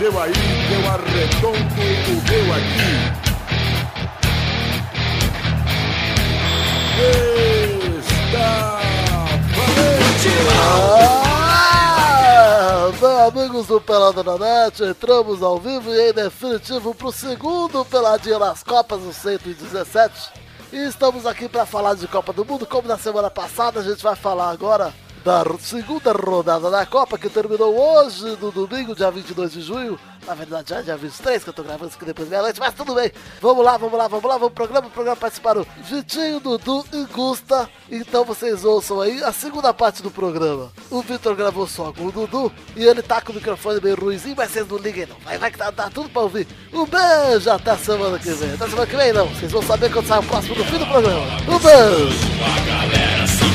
seu aí, eu arredondo o meu aqui. Está Ah, bem, amigos do Pelada na Net, entramos ao vivo e em definitivo pro segundo Peladinha nas Copas do 117. E estamos aqui para falar de Copa do Mundo, como na semana passada, a gente vai falar agora da segunda rodada da Copa, que terminou hoje, no domingo, dia 22 de junho. Na verdade, já é dia 23, que eu tô gravando isso aqui depois da meia-noite, mas tudo bem. Vamos lá, vamos lá, vamos lá, vamos pro programa. O programa participaram Vitinho, Dudu e Gusta. Então vocês ouçam aí a segunda parte do programa. O Vitor gravou só com o Dudu e ele tá com o microfone meio ruizinho, mas vocês não liguem não. Vai, vai que tá, tá tudo pra ouvir. Um beijo, até semana que vem. Até semana que vem não, vocês vão saber quando sai o próximo do fim do programa. Um beijo!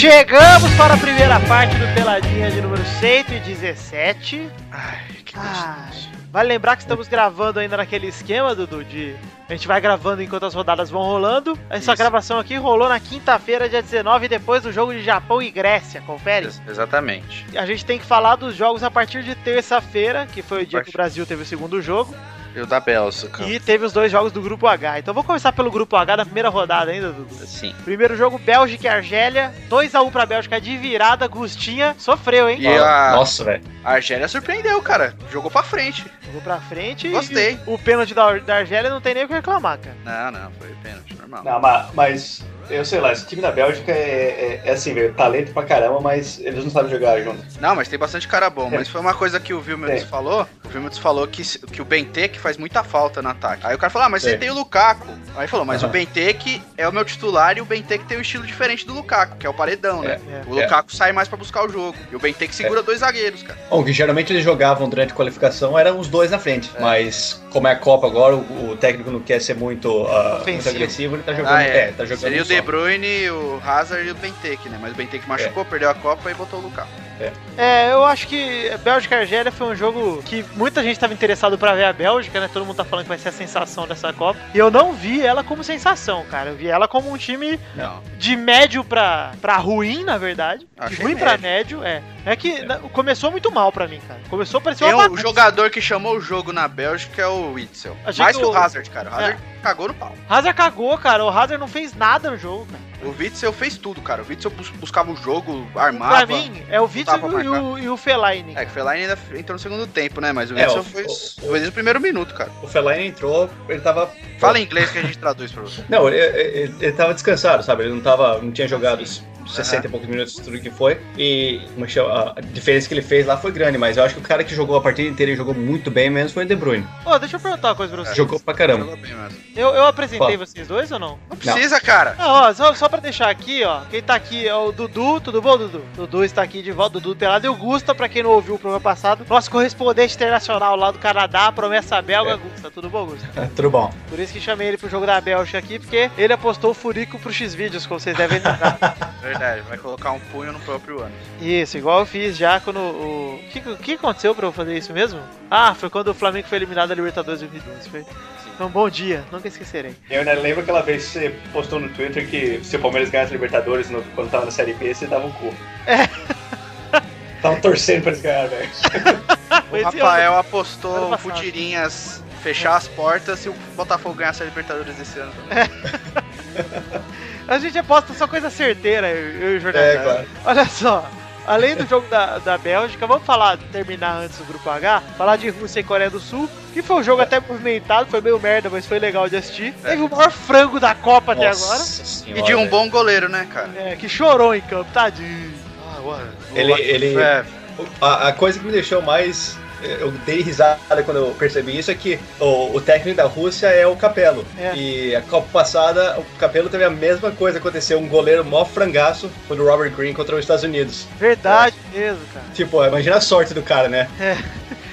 Chegamos para a primeira parte do Peladinha de número 117. Ai, que gostoso. Vale lembrar que estamos gravando ainda naquele esquema, Dudu, de a gente vai gravando enquanto as rodadas vão rolando. Essa Isso. gravação aqui rolou na quinta-feira, dia 19, depois do jogo de Japão e Grécia, confere? Ex- Exatamente. A gente tem que falar dos jogos a partir de terça-feira, que foi o dia que o Brasil teve o segundo jogo, E o da Bélgica. e teve os dois jogos do grupo H. Então vou começar pelo grupo H da primeira rodada ainda, Dudu. Sim. Primeiro jogo, Bélgica e Argélia. 2x1 pra Bélgica de virada. Gustinha sofreu, hein? E a Nossa, velho. a Argélia surpreendeu, cara. Jogou pra frente. Jogou pra frente. e Gostei. O pênalti da, da Argélia não tem nem o que reclamar, cara. Não, não, foi pênalti, normal. Não, ma- mas, eu sei lá, esse time da Bélgica é, é- é assim, velho, talento pra caramba, mas eles não sabem jogar junto. Não, mas tem bastante cara bom. Mas foi uma coisa que o Vilmildes Tem. falou. O Vilmildes falou que, que o Benteke faz muita falta no ataque. Aí o cara falou, ah, mas você Tem. tem o Lukaku. Aí falou, mas Aham. o Benteke é o meu titular e o Benteke tem um estilo diferente do Lukaku, que é o paredão, né? É. O Lukaku sai mais pra buscar o jogo. E o Benteke segura dois zagueiros, cara. Bom, que geralmente eles jogavam durante a qualificação, eram os dois na frente. É. Mas, como é a Copa agora, o, o técnico não quer ser muito, ah, muito agressivo, ele tá jogando. Ah, é. é. tá jogando Seria o só. De Bruyne, o Hazard e o Benteke, né? Mas o Benteke machucou, perdeu a Copa e botou o Lukaku. É, eu acho que Bélgica e Argélia foi um jogo que muita gente estava interessado pra ver a Bélgica, né? Todo mundo tá falando que vai ser a sensação dessa Copa. E eu não vi ela como sensação, cara. Eu vi ela como um time Não. de médio pra, pra ruim, na verdade. De Achei ruim pra médio. é. É que na- começou muito mal pra mim, cara. Começou a parecer Tem uma o bagunça. jogador que chamou o jogo na Bélgica é o Witzel. Achei Mais que que o o- Hazard, cara. O Hazard cagou no pau. Hazard cagou, cara. O Hazard não fez nada no jogo, cara. O Witzel fez tudo, cara. O Witzel bus- buscava o jogo, Pra armava. mim, é o Witzel pra e o, e o Fellaini. É, que o Fellaini ainda entrou no segundo tempo, né? Mas o É, Witzel o- foi, o- foi desde o primeiro minuto, cara. O Fellaini entrou, ele tava. Fala em inglês que a gente traduz pra você. Não, ele, ele, ele tava descansado, sabe? Ele não tava. não tinha jogado os 60 e poucos minutos, tudo que foi. E a diferença que ele fez lá foi grande, mas eu acho que o cara que jogou a partida inteira e jogou muito bem mesmo foi o De Bruyne. Ô, deixa eu perguntar uma coisa pra você. Jogou pra caramba. Jogou bem mesmo. Eu, eu apresentei Fala. vocês dois ou não? Não precisa, cara. Ah, ó, só, só pra deixar aqui, ó. Quem tá aqui é o Dudu, tudo bom, Dudu? Dudu está aqui de volta, Dudu Pelado. E o Gusta, pra quem não ouviu o programa passado, nosso correspondente internacional lá do Canadá, promessa belga, É. Gusta. Tudo bom, Gusta? Tudo bom. Por isso que chamei ele pro jogo da Bélgica aqui, porque ele apostou o furico pro X-Vídeos, como vocês devem lembrar. Verdade, vai colocar um punho no próprio ano. isso, igual eu fiz já quando o... O que, o que aconteceu pra eu fazer isso mesmo? Ah, foi quando o Flamengo foi eliminado da Libertadores 2012. Foi, um bom dia, nunca esquecerei. Eu ainda lembro aquela vez que você postou no Twitter que se o Palmeiras ganhasse Libertadores no- quando tava na Série B, você dava um cu. É. Tava torcendo pra eles ganharem, velho. Foi O Rafael apostou futirinhas fechar as portas se o Botafogo ganhasse a Libertadores esse ano. A gente aposta só coisa certeira, eu e o Jornal. É, claro. Olha só, além do jogo da, da Bélgica, vamos falar, terminar antes do grupo H, falar de Rússia e Coreia do Sul, que foi um jogo até movimentado, foi meio merda, mas foi legal de assistir. É. Teve o maior frango da Copa até agora, E de um bom goleiro, né, cara? é, que chorou em campo, tadinho. Ele- ele- É, A, a coisa que me deixou mais. Eu dei risada quando eu percebi isso é que o, o técnico da Rússia é o Capello. É. E a Copa passada, o Capello teve a mesma coisa. Aconteceu um goleiro mó frangaço foi do Robert Green contra os Estados Unidos. Verdade mesmo, cara. Tipo, imagina a sorte do cara, né?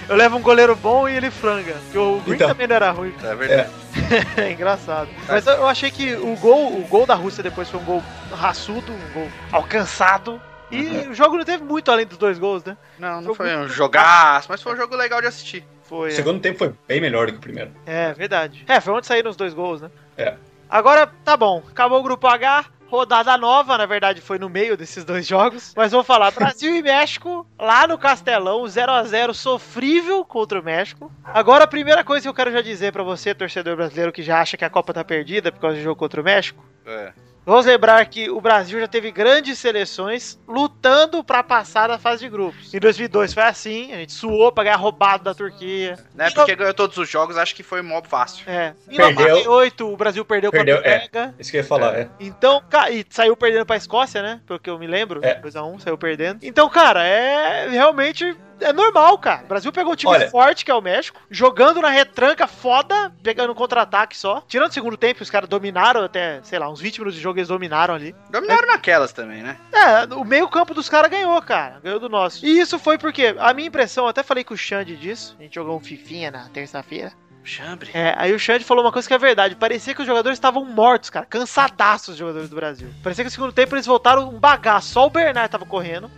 Eu levo um goleiro bom e ele franga, porque o Green Então. também não era ruim. é verdade. É engraçado. Mas eu, eu achei que o gol, o gol da Rússia depois foi um gol raçudo, um gol alcançado. E o jogo não teve muito além dos dois gols, né? Não, não Jogo foi um jogaço, mas foi um jogo legal de assistir. Foi. O é. segundo tempo foi bem melhor do que o primeiro. É, verdade. É, foi onde saíram os dois gols, né? É. Agora, tá bom. Acabou o grupo H. Rodada nova, na verdade foi no meio desses dois jogos. Mas vou falar: Brasil e México, lá no Castelão, 0 a 0 sofrível contra o México. Agora, a primeira coisa que eu quero já dizer pra você, torcedor brasileiro, que já acha que a Copa tá perdida por causa do jogo contra o México. É. Vamos lembrar que o Brasil já teve grandes seleções lutando pra passar da fase de grupos. Em 2002 foi assim, a gente suou pra ganhar roubado da Turquia. Né, porque ganhou todos os jogos, acho que foi mó fácil. É. Em Perdeu. 98, o Brasil perdeu, Perdeu, pra é. Noruega. Isso que eu ia falar, é. Então, ca- e saiu perdendo pra Escócia, né? Pelo que eu me lembro. É. 2x1, saiu perdendo. Então, cara, é realmente. É normal, cara. O Brasil pegou um time Olha- forte, que é o México, jogando na retranca foda, pegando um contra-ataque só. Tirando o segundo tempo, os caras dominaram até, sei lá, uns 20 minutos de jogo, eles dominaram ali. Dominaram naquelas também, né? É, o meio-campo dos caras ganhou, cara. Ganhou do nosso. E isso foi porque, a minha impressão, eu até falei com o Xande disso. A gente jogou um Fifinha na terça-feira. Chambre. É, aí o Xande falou uma coisa que é verdade. Parecia que os jogadores estavam mortos, cara. Cansadaços os jogadores do Brasil. Parecia que no segundo tempo eles voltaram um bagaço. Só o Bernard tava correndo.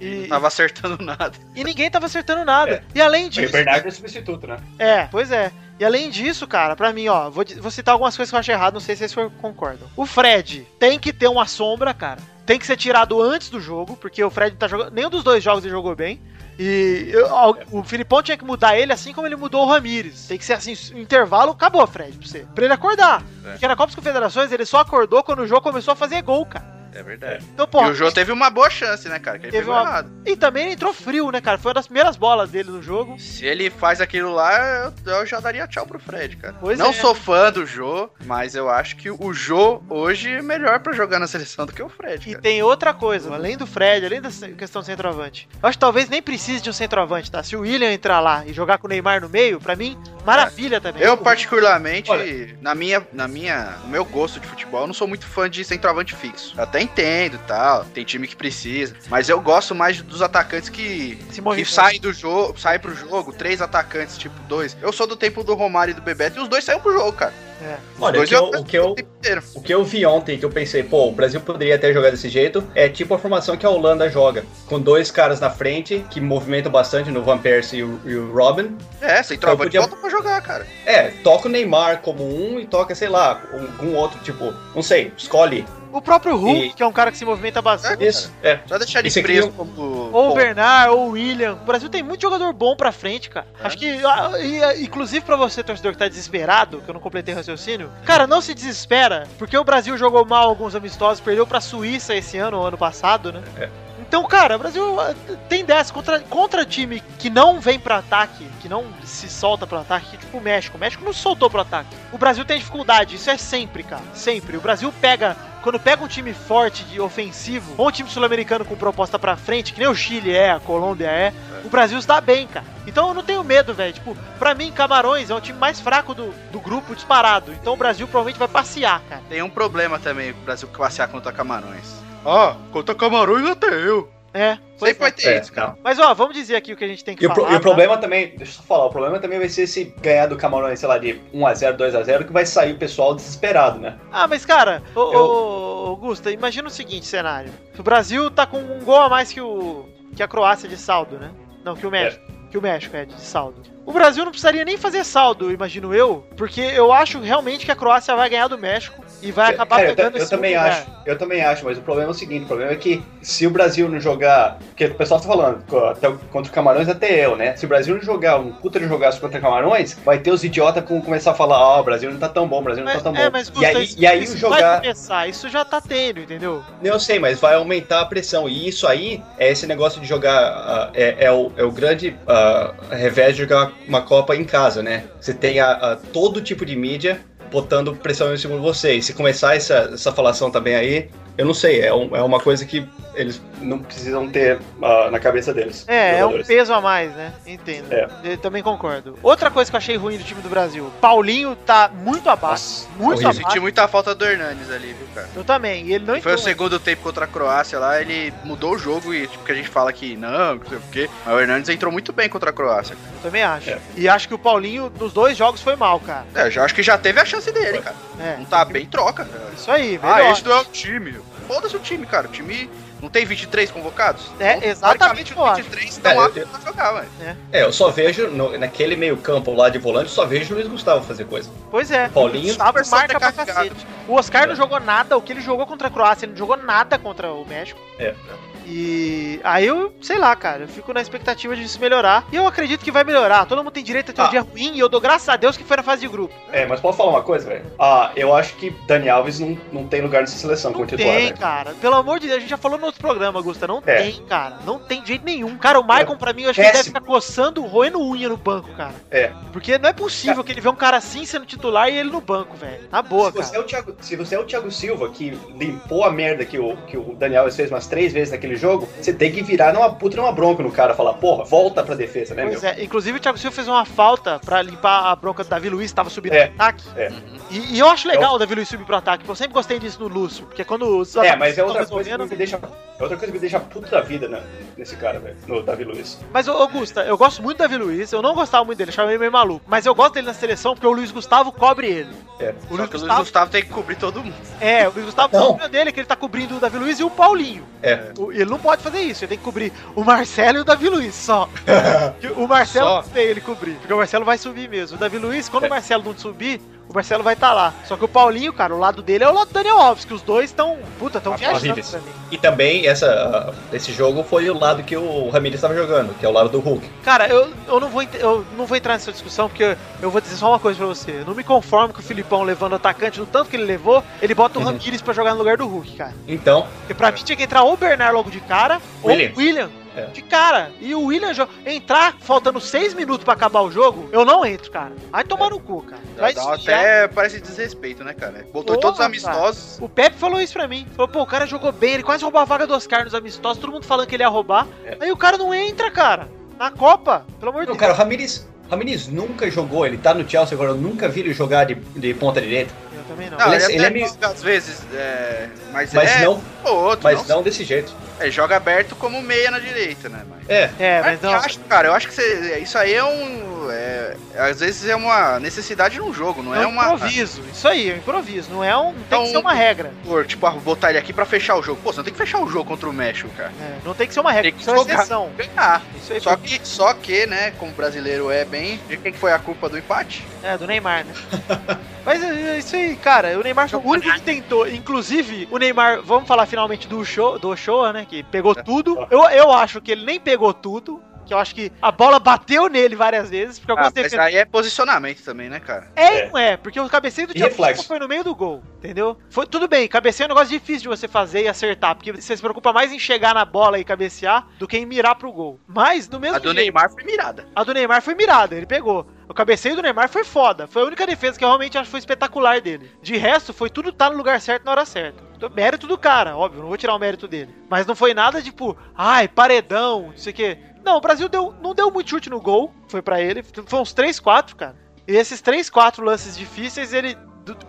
E, Não tava acertando nada. e ninguém tava acertando nada. É. E além E o disso. Bernardo é substituto, né? É, pois é. E além disso, cara, pra mim, ó, vou, vou citar algumas coisas que eu achei errado, não sei se vocês concordam. O Fred tem que ter uma sombra, cara. Tem que ser tirado antes do jogo, porque o Fred tá jogando. Nenhum dos dois jogos ele jogou bem. E eu- o Filipão tinha que mudar ele assim como ele mudou o Ramires. Tem que ser assim, o intervalo acabou, Fred, pra você. Pra ele acordar. É. Porque na Copa das Confederações ele só acordou quando o jogo começou a fazer gol, cara. É verdade. Então, pô. e o Jô teve uma boa chance, né, cara? Que ele Teve uma- errado. E também entrou frio, né, cara? Foi uma das primeiras bolas dele no jogo. Se ele faz aquilo lá, eu, eu já daria tchau pro Fred, cara. Pois não é. sou fã do Jô, mas eu acho que o Jô hoje é melhor pra jogar na seleção do que o Fred, E cara. tem outra coisa, além do Fred, além da questão do centroavante. Eu acho que talvez nem precise de um centroavante, tá? Se o William entrar lá e jogar com o Neymar no meio, pra mim, maravilha também. Eu, particularmente, Olha. na minha, na minha, no meu gosto de futebol, eu não sou muito fã de centroavante fixo. Até entendo tal, tem time que precisa, mas eu gosto mais dos atacantes que, Se que saem do jogo, saem pro jogo, três atacantes, tipo dois. Eu sou do tempo do Romário e do Bebeto e os dois saíram pro jogo, cara. É. Olha, o dois que eu, o, que eu, o que eu vi ontem, que eu pensei, pô, o Brasil poderia até jogar desse jeito, é tipo a formação que a Holanda joga. Com dois caras na frente, que movimentam bastante no Van Persie e o, e o Robin. É, centroavante Eu podia- volta pra jogar, cara. É, toca o Neymar como um e toca, sei lá, algum outro, tipo, não sei, escolhe. O próprio Hulk, E- que é um cara que se movimenta bastante. Isso, é. Só deixar ele aqui preso eu- como. Ou o. Bernard, ou o William. O Brasil tem muito jogador bom pra frente, cara. É. Acho que, ah, e, ah, inclusive pra você, torcedor que tá desesperado, que eu não completei o raciocínio, cara, não se desespera, porque o Brasil jogou mal alguns amistosos, perdeu pra Suíça esse ano, ou ano passado, né? É. Então, cara, o Brasil ah, tem dessa contra, contra time que não vem pra ataque, que não se solta pro ataque, tipo o México. O México não se soltou pro ataque. O Brasil tem dificuldade, isso é sempre, cara. Sempre. O Brasil pega, quando pega um time forte de ofensivo, ou um time sul-americano com proposta pra frente, que nem o Chile é, a Colômbia é, o Brasil dá bem, cara. Então eu não tenho medo, velho. Tipo, pra mim, Camarões é o time mais fraco do, do grupo disparado. Então o Brasil provavelmente vai passear, cara. Tem um problema também o Brasil passear contra Camarões. Ah, contra Camarões até eu. É, Sempre vai é. ter É, isso, cara. Mas ó, vamos dizer aqui o que a gente tem que E o, pro- falar. e o tá? problema também, deixa eu só falar, o problema também vai ser se ganhar do Camarões, sei lá, de 1x0, 2x0, que vai sair o pessoal desesperado, né? Ah, mas cara, ô, Eu- ô, Augusta, imagina o seguinte cenário. O Brasil tá com um gol a mais que o que a Croácia de saldo, né? Não, que o México. Que o México é de saldo. O Brasil não precisaria nem fazer saldo, imagino eu, porque eu acho realmente que a Croácia vai ganhar do México e vai acabar Cara, eu, pegando eu esse também lugar. acho, eu também acho, mas o problema é o seguinte, o problema é que se o Brasil não jogar, porque o pessoal tá falando, até contra o Camarões até eu, né? Se o Brasil não jogar um puta de jogaço contra o Camarões, vai ter os idiotas que vão começar a falar, ó, o Brasil não tá tão bom, o Brasil não Mas, tá tão é, bom. mas e aí, isso, e aí isso jogar... vai começar, isso já tá tendo, entendeu? Eu sei, mas vai aumentar a pressão. E isso aí é esse negócio de jogar. ah, é, é o, é o grande ah, revés de jogar uma Copa em casa, né? Você tem a, a- todo tipo de mídia botando pressão em cima de você. E se começar essa, essa falação também aí, eu não sei, é, um- é uma coisa que eles não precisam ter ah, na cabeça deles. É, é um peso a mais, né? Entendo. É. Eu também concordo. Outra coisa que eu achei ruim do time do Brasil, Paulinho tá muito abaixo, Nossa, muito horrível. Senti abaixo. muita falta do Hernandes ali, viu, cara? Eu também, e ele não Foi o segundo tempo contra a Croácia lá, ele mudou o jogo e tipo que a gente fala que não, não sei o quê. Mas o Hernandes entrou muito bem contra a Croácia. cara. Eu também acho. É. E acho que o Paulinho nos dois jogos foi mal, cara. É, eu já acho que já teve a chance dele, cara. É. Não tá bem, troca. Isso aí, Ah, melhor. esse não é o time. Foda-se o time, cara. O time Não tem 23 convocados? É, Então, eu os acho. 23 estão É, aptos eu- pra jogar, velho. É, eu só vejo no- naquele meio campo lá de volante, só vejo o Luiz Gustavo fazer coisa. Pois é. Paulinho, o Gustavo marca pra cacete. O Oscar não jogou nada, o que ele jogou contra a Croácia, ele não jogou nada contra o México. É. E aí eu, sei lá, cara, eu fico na expectativa de isso melhorar. E eu acredito que vai melhorar. Todo mundo tem direito a ter um Ah. dia ruim e eu dou graças a Deus que foi na fase de grupo. É, mas posso falar uma coisa, velho? Ah, eu acho que Dani Alves não, não tem lugar nessa seleção Não como titular, tem, velho. cara. Pelo amor de Deus, a gente já falou no outro programa, Gusta. Não É. tem, cara. Não tem de jeito nenhum. Cara, o Maicon, pra mim, eu acho que ele deve Péssimo. ficar coçando, roendo unha no banco, cara. É. Porque não é possível que ele vê um cara assim sendo titular e ele no banco, velho. Na boa, Se você, é cara. o Thiago, se você é o Thiago Silva, que limpou a merda que o, que o Daniel Alves fez umas três vezes naquele jogo, você tem que virar numa puta numa bronca no cara, falar, porra, volta pra defesa, né, Pois meu? é, inclusive o Thiago Silva fez uma falta pra limpar a bronca do Davi Luiz, que tava subindo É, no ataque. é. E, e eu acho legal o Davi Luiz subir pro ataque, porque eu sempre gostei disso no Lúcio. Porque quando os É, mas é outra coisa que me deixa. É outra coisa que me deixa puta da vida né, nesse cara, velho. No Davi Luiz. Mas, ô, ô Gusta, eu gosto muito do Davi Luiz, eu não gostava muito dele, achava ele meio maluco. Mas eu gosto dele na seleção porque o Luiz Gustavo cobre ele. É. O Luiz o Luiz Gustavo. Gustavo tem que cobrir todo mundo. É, o Luiz Gustavo Não. o problema dele que ele tá cobrindo o Davi Luiz e o Paulinho. É. O- Ele não pode fazer isso, ele tem que cobrir o Marcelo e o Davi Luiz só. O Marcelo Só. tem ele cobrir, porque o Marcelo vai subir mesmo. O Davi Luiz, quando É. o Marcelo não subir, o Marcelo vai estar lá. Só que o Paulinho, cara, o lado dele é o lado do Daniel Alves, que os dois estão, puta, estão viajando pra mim. E também essa, ah, esse jogo foi o lado que o Ramirez estava jogando, que é o lado do Hulk. Cara, eu, eu, não vou, eu não vou entrar nessa discussão, porque eu vou dizer só uma coisa pra você. Eu não me conformo com o Filipão levando o atacante no tanto que ele levou, ele bota o Uhum. Ramires pra jogar no lugar do Hulk, cara. Então, Porque pra mim tinha que entrar ou o Bernard logo de cara, William. ou o William. É. De cara. E o William jo- entrar faltando seis minutos pra acabar o jogo, eu não entro, cara. Vai tomar no cu, cara. Vai Dá, dá até parece desrespeito, né, cara? Botou Porra, todos os cara. amistosos. O Pepe falou isso pra mim. Falou, pô, o cara jogou bem, ele quase roubou a vaga do Oscar nos amistosos, todo mundo falando que ele ia roubar. É. Aí o cara não entra, cara. Na Copa, pelo amor de não, Deus. cara, o Ramirez, Ramirez nunca jogou, ele tá no Chelsea agora, eu nunca vi ele jogar de, de ponta direita. Eu também não. Não, Ele ele, é- ele é meio- às vezes, é, mas, Mas é não, ou outro, mas não. não desse jeito. Ele joga aberto como meia na direita, né, mas... É, É, mas eu não. acho, cara, eu acho que você- isso aí é um. É, às vezes é uma necessidade num jogo, não é, É um uma. improviso. Isso aí, é um improviso. Não é um. Não tem Então- que ser uma regra. Por, tipo, ah, botar ele aqui pra fechar o jogo. Pô, você não tem que fechar o jogo contra o México, cara. É, não tem que ser uma regra, Tem tem que ser uma exceção. Ganhar. Isso aí Só que, só que, né, como brasileiro é bem. De quem que foi a culpa do empate? É, do Neymar, né? Mas é isso aí, cara. O Neymar foi o único que tentou. Inclusive, o Neymar, vamos falar finalmente do show, do Showa, né? Que pegou tudo. Eu, eu acho que ele nem pegou tudo. Que eu acho que a bola bateu nele várias vezes. Porque Ah, algumas mas aí é posicionamento também, né, cara? É É. não é, porque o cabeceio do Thiago Silva foi no meio do gol, entendeu? Foi tudo bem, cabeceio é um negócio difícil de você fazer e acertar, porque você se preocupa mais em chegar na bola e cabecear do que em mirar pro gol. Mas, do mesmo A do jeito, Neymar foi mirada. a do Neymar foi mirada, ele pegou. O cabeceio do Neymar foi foda. Foi a única defesa que eu realmente acho que foi espetacular dele. De resto, foi tudo tá no lugar certo na hora certa. Então, mérito do cara, óbvio, não vou tirar o mérito dele. Mas não foi nada tipo, ai, paredão, não sei o quê. Não, o Brasil deu, não deu muito chute no gol, foi pra ele. Foi uns 3, 4, cara. E esses 3, 4 lances difíceis, ele.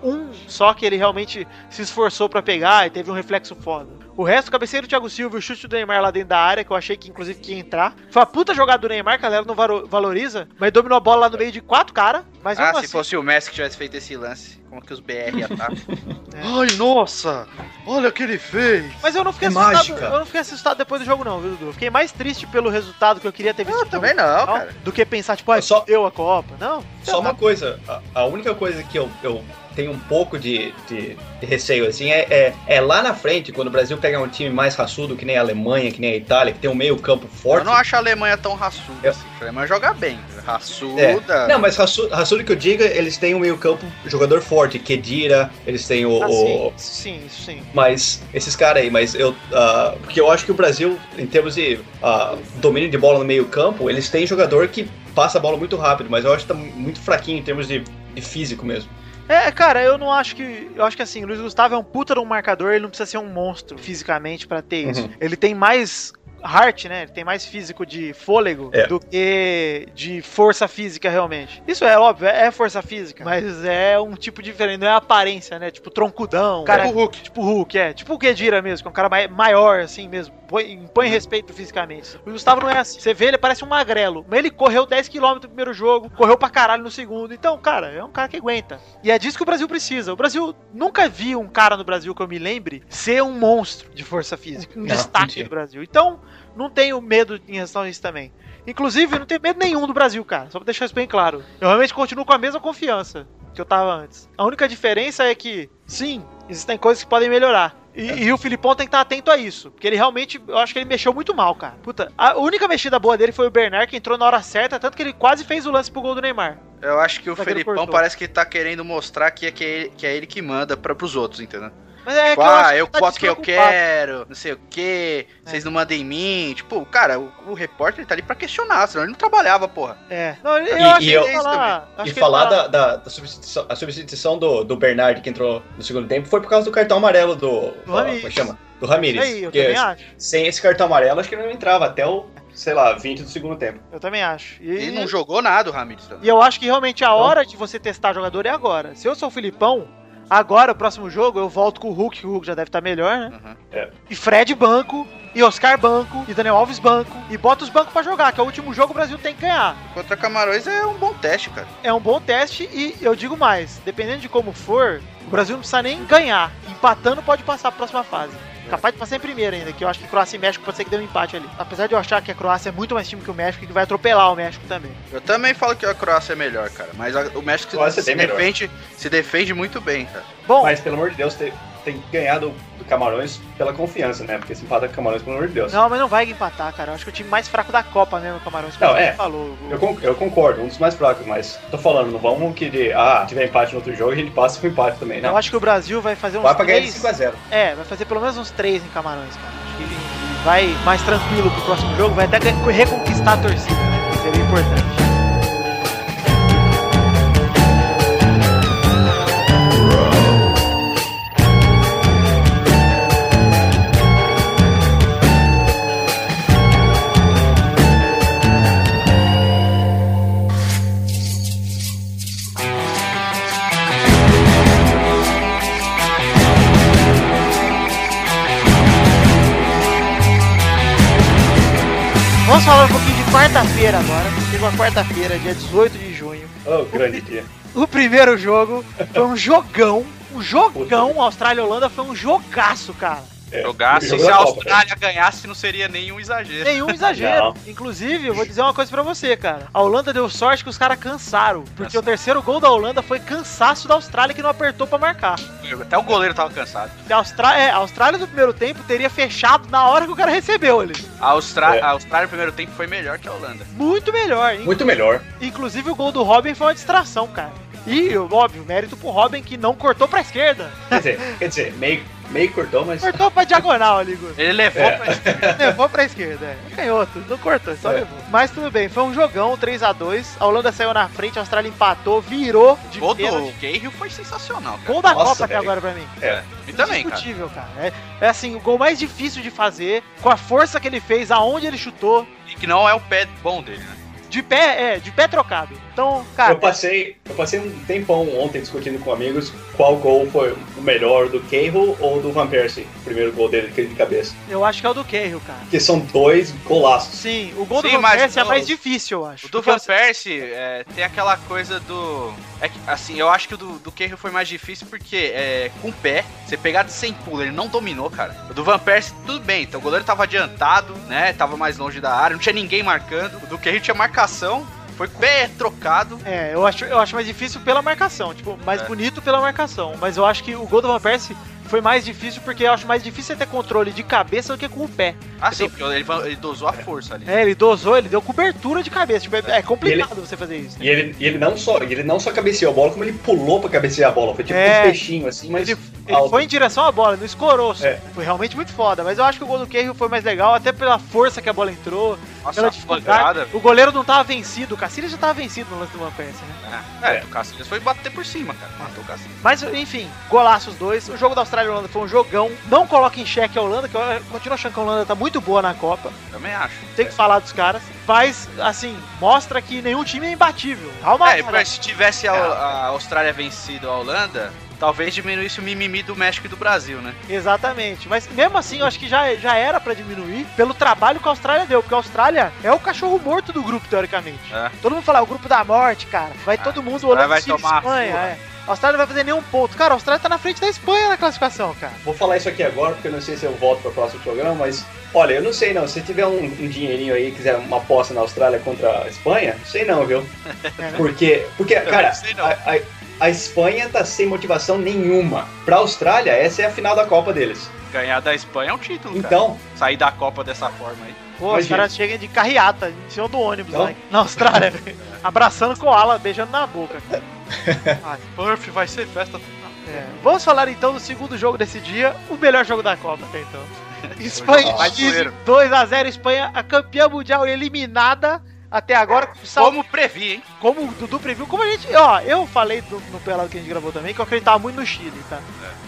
Um só que ele realmente se esforçou pra pegar e teve um reflexo foda. O resto, o cabeceiro do Thiago Silva e o chute do Neymar lá dentro da área, que eu achei que inclusive que ia entrar. Foi a puta jogada do Neymar, que a galera não valoriza, mas dominou a bola lá no meio de quatro caras. Mas ah, se assim, fosse o Messi que tivesse feito esse lance, como que os BR ia estar? É. Ai, nossa! Olha o que ele fez! Mas eu não fiquei É assustado. mágica. Eu não fiquei assustado depois do jogo, não, viu, Dudu? Eu fiquei mais triste pelo resultado que eu queria ter visto. Eu no também não, final, cara. Do que pensar, tipo, ah, Só- deu a Copa. Não. Só uma coisa, a, a única coisa que eu, eu tenho um pouco de, de- de receio, assim, é, é, é lá na frente, quando o Brasil pegar um time mais raçudo, que nem a Alemanha, que nem a Itália, que tem um meio campo forte. Eu não acho a Alemanha tão raçuda Eu- assim. A Alemanha joga bem. É. Raçuda. Não, mas raçudo, raçudo que eu diga, eles têm um meio campo jogador forte, Kedira, eles têm o... Ah, o- sim, sim, sim. Mas esses caras aí, mas eu. ah, porque eu acho que o Brasil, em termos de ah, domínio de bola no meio-campo, eles têm jogador que passa a bola muito rápido, mas eu acho que tá muito fraquinho em termos de, de físico mesmo. É, cara, eu não acho que. Eu acho que assim, o Luiz Gustavo é um puta de um marcador, ele não precisa ser um monstro fisicamente pra ter isso. Uhum. Ele tem mais heart, né? Ele tem mais físico de fôlego É. do que de força física, realmente. Isso é óbvio, é força física, mas é um tipo diferente, não é aparência, né? Tipo troncudão. Cara, Tipo o Hulk. Tipo o Hulk, é. Tipo o Kedira mesmo, que é um cara mai- maior, assim mesmo. Põe, impõe respeito fisicamente. O Gustavo não é assim. Você vê, ele parece um magrelo. Mas ele correu 10km no primeiro jogo, correu pra caralho no segundo. Então, cara, é um cara que aguenta. E é disso que o Brasil precisa. O Brasil nunca vi um cara no Brasil que eu me lembre ser um monstro de força física. Um Não, destaque do Brasil. Então, não tenho medo em relação a isso também. Inclusive, não tenho medo nenhum do Brasil, cara. Só pra deixar isso bem claro. Eu realmente continuo com a mesma confiança que eu tava antes. A única diferença é que, sim, existem coisas que podem melhorar. E, e o Filipão tem que estar atento a isso. Porque ele realmente, eu acho que ele mexeu muito mal, cara. Puta, a única mexida boa dele foi o Bernard, que entrou na hora certa, tanto que ele quase fez o lance pro gol do Neymar. Eu acho que o Felipão parece que tá querendo mostrar que é, que, é, que é ele que manda pra, pros outros, entendeu? Mas é Tipo, que eu ah, que eu tá que eu quero, não sei o que, vocês não mandam em mim. Tipo, cara, o, o repórter tá ali pra questionar, senão ele não trabalhava, porra. É. Não, eu E- acho e que eu- falar, acho E que falar da, da, da substituição, a substituição do, do Bernard que entrou no segundo tempo foi por causa do cartão amarelo do. Do Ramires. Como é que chama? Do Ramirez. Isso aí, eu também acho. sem esse cartão amarelo, acho que ele não entrava até o, sei lá, 20 do segundo tempo. Eu também acho. E, Ele não jogou nada, o Ramires. também. E eu acho que realmente a hora de você testar jogador é agora. Se eu sou o Filipão, agora, o próximo jogo, eu volto com o Hulk, que o Hulk já deve estar melhor, né? Uhum. E Fred banco, e Oscar banco, e Daniel Alves banco, e bota os bancos pra jogar, que é o último jogo o Brasil tem que ganhar. Contra Camarões é um bom teste, cara. É um bom teste e eu digo mais, dependendo de como for, o Brasil não precisa nem ganhar. Empatando pode passar pra próxima fase. Capaz de passar em primeiro ainda, que eu acho que Croácia e México pode ser que dê um empate ali. Apesar de eu achar que a Croácia é muito mais time que o México e que vai atropelar o México também. Eu também falo que a Croácia é melhor, cara. Mas a- o México Croácia é se, defende, se defende muito bem, cara. Bom, Mas, pelo amor de Deus, tem, tem que ganhar do, do Camarões pela confiança, né? Porque se empata com Camarões, pelo amor de Deus. Não, mas não vai empatar, cara. Eu acho que o time mais fraco da Copa mesmo, o Camarões. Não, é. falou. O- Eu, con- eu concordo, um dos mais fracos, mas tô falando, não vamos que ah, tiver empate no outro jogo, a gente passa com empate também, Eu não. acho que o Brasil vai fazer uns Vai pra ganhar de três... 5x0. É, vai fazer pelo menos uns três em Camarões, cara. Acho que ele vai mais tranquilo pro próximo jogo, vai até reconquistar a torcida, né? Seria importante. Falar um pouquinho de quarta-feira agora. Chegou a quarta-feira, dia 18 de junho. Oh, grande dia. O primeiro jogo foi um jogão. Um jogão. Austrália e Holanda foi um jogaço, cara. É, Jogasse, se a Copa, Austrália ganhasse, não seria nenhum exagero. Nenhum exagero. Não. Inclusive, eu vou dizer uma coisa pra você, cara. A Holanda deu sorte que os caras cansaram. Porque o terceiro gol da Holanda foi cansaço da Austrália que não apertou pra marcar. Até o goleiro tava cansado. A Austrália, é, a Austrália do primeiro tempo teria fechado na hora que o cara recebeu ali. A, Austra... É. a Austrália no primeiro tempo foi melhor que a Holanda. Muito melhor, hein? Muito melhor. Inclusive o gol do Robin foi uma distração, cara. E, óbvio, mérito pro Robin que não cortou pra esquerda. Quer dizer, quer dizer meio, meio cortou, mas. Cortou pra diagonal ali, Guto. Ele levou É. pra Levou pra esquerda, é. Canhoto, não cortou, só É. levou. Mas tudo bem, foi um jogão, 3x2. A Holanda saiu na frente, a Austrália empatou, virou de gol do. Cahill foi sensacional, cara. Gol da Nossa, Copa até agora pra mim. É. E também, cara. Indiscutível, cara. É, é assim, o gol mais difícil de fazer, com a força que ele fez, aonde ele chutou. E que não é o pé bom dele, né? De pé, é, de pé trocado. Então, cara, Eu passei, eu passei um tempão ontem discutindo com amigos qual gol foi o melhor, do Cahill ou do Van Persie, o primeiro gol dele, aquele de cabeça. eu acho que é o do Cahill, cara. Porque são dois golaços. Sim, o gol Sim, do Van Persie é mais difícil, eu acho. O do Van Persie é, tem aquela coisa do. É que, assim, eu acho que o do, do Cahill foi mais difícil porque é, com o pé, você pegar de sem pulo, ele não dominou, cara. O do Van Persie, tudo bem, então o goleiro tava adiantado, né? Tava mais longe da área, não tinha ninguém marcando. O do Cahill tinha marcação, foi pé trocado. É, eu acho, eu acho mais difícil pela marcação, tipo, mais É. bonito pela marcação. Mas eu acho que o gol do Van Persie foi mais difícil porque eu acho mais difícil você ter controle de cabeça do que com o pé. Ah, sim, porque ele, ele dosou a força ali. É, ele dosou, ele deu cobertura de cabeça. Tipo, é, é complicado você fazer isso. né? E ele, e ele não só, ele não só cabeceou a bola, como ele pulou pra cabecear a bola. Foi tipo É. um peixinho assim, mas. Ele, Ele foi em direção à bola, não escorou. É. Foi realmente muito foda. Mas eu acho que o gol do Cahill foi mais legal, até pela força que a bola entrou, Nossa, pela dificuldade. O goleiro não tava vencido, o Cacilhas já tava vencido no lance do Van Persie, né? É, é, o Cacilhas foi bater por cima, cara. Matou o Cacilhas. Mas, enfim, golaços dois. O jogo da Austrália e Holanda foi um jogão. Não coloca em xeque a Holanda, que eu continuo achando que a Holanda tá muito boa na Copa. Também acho. Tem que falar dos caras. Mas, assim, mostra que nenhum time é imbatível. Calma É, cara. se tivesse a, a Austrália vencido a Holanda, talvez diminuísse o mimimi do México e do Brasil, né? Exatamente. Mas mesmo assim, eu acho que já, já era pra diminuir pelo trabalho que a Austrália deu. Porque a Austrália é o cachorro morto do grupo, teoricamente. É. Todo mundo fala, "É o grupo da morte, cara. Vai todo mundo Austrália olhando vai e tomar Espanha. É. A Austrália não vai fazer nenhum ponto. Cara, a Austrália tá na frente da Espanha na classificação, cara. Vou falar isso aqui agora, porque eu não sei se eu volto para o próximo programa, mas olha, eu não sei não. Se tiver um, um dinheirinho aí, quiser uma aposta na Austrália contra a Espanha, sei não, viu? É, né? Porque, porque cara, não. a, a- a Espanha tá sem motivação nenhuma. Pra Austrália, essa é a final da Copa deles. Ganhar da Espanha é um título, cara. Então, Sair da Copa dessa forma aí. Pô, os Imagina. caras chegam de carreata em cima do ônibus Não? lá na Austrália. abraçando koala, beijando na boca. cara. Ah, Perth vai ser festa. É. Vamos falar então do segundo jogo desse dia, o melhor jogo da Copa até então. Espanha mais Chile, zoeiro. 2x0 Espanha, a campeã mundial eliminada até agora. Como previ, hein? como o Dudu previu, como a gente. Ó, eu falei do- no pelado que a gente gravou também que eu acreditava muito no Chile, tá?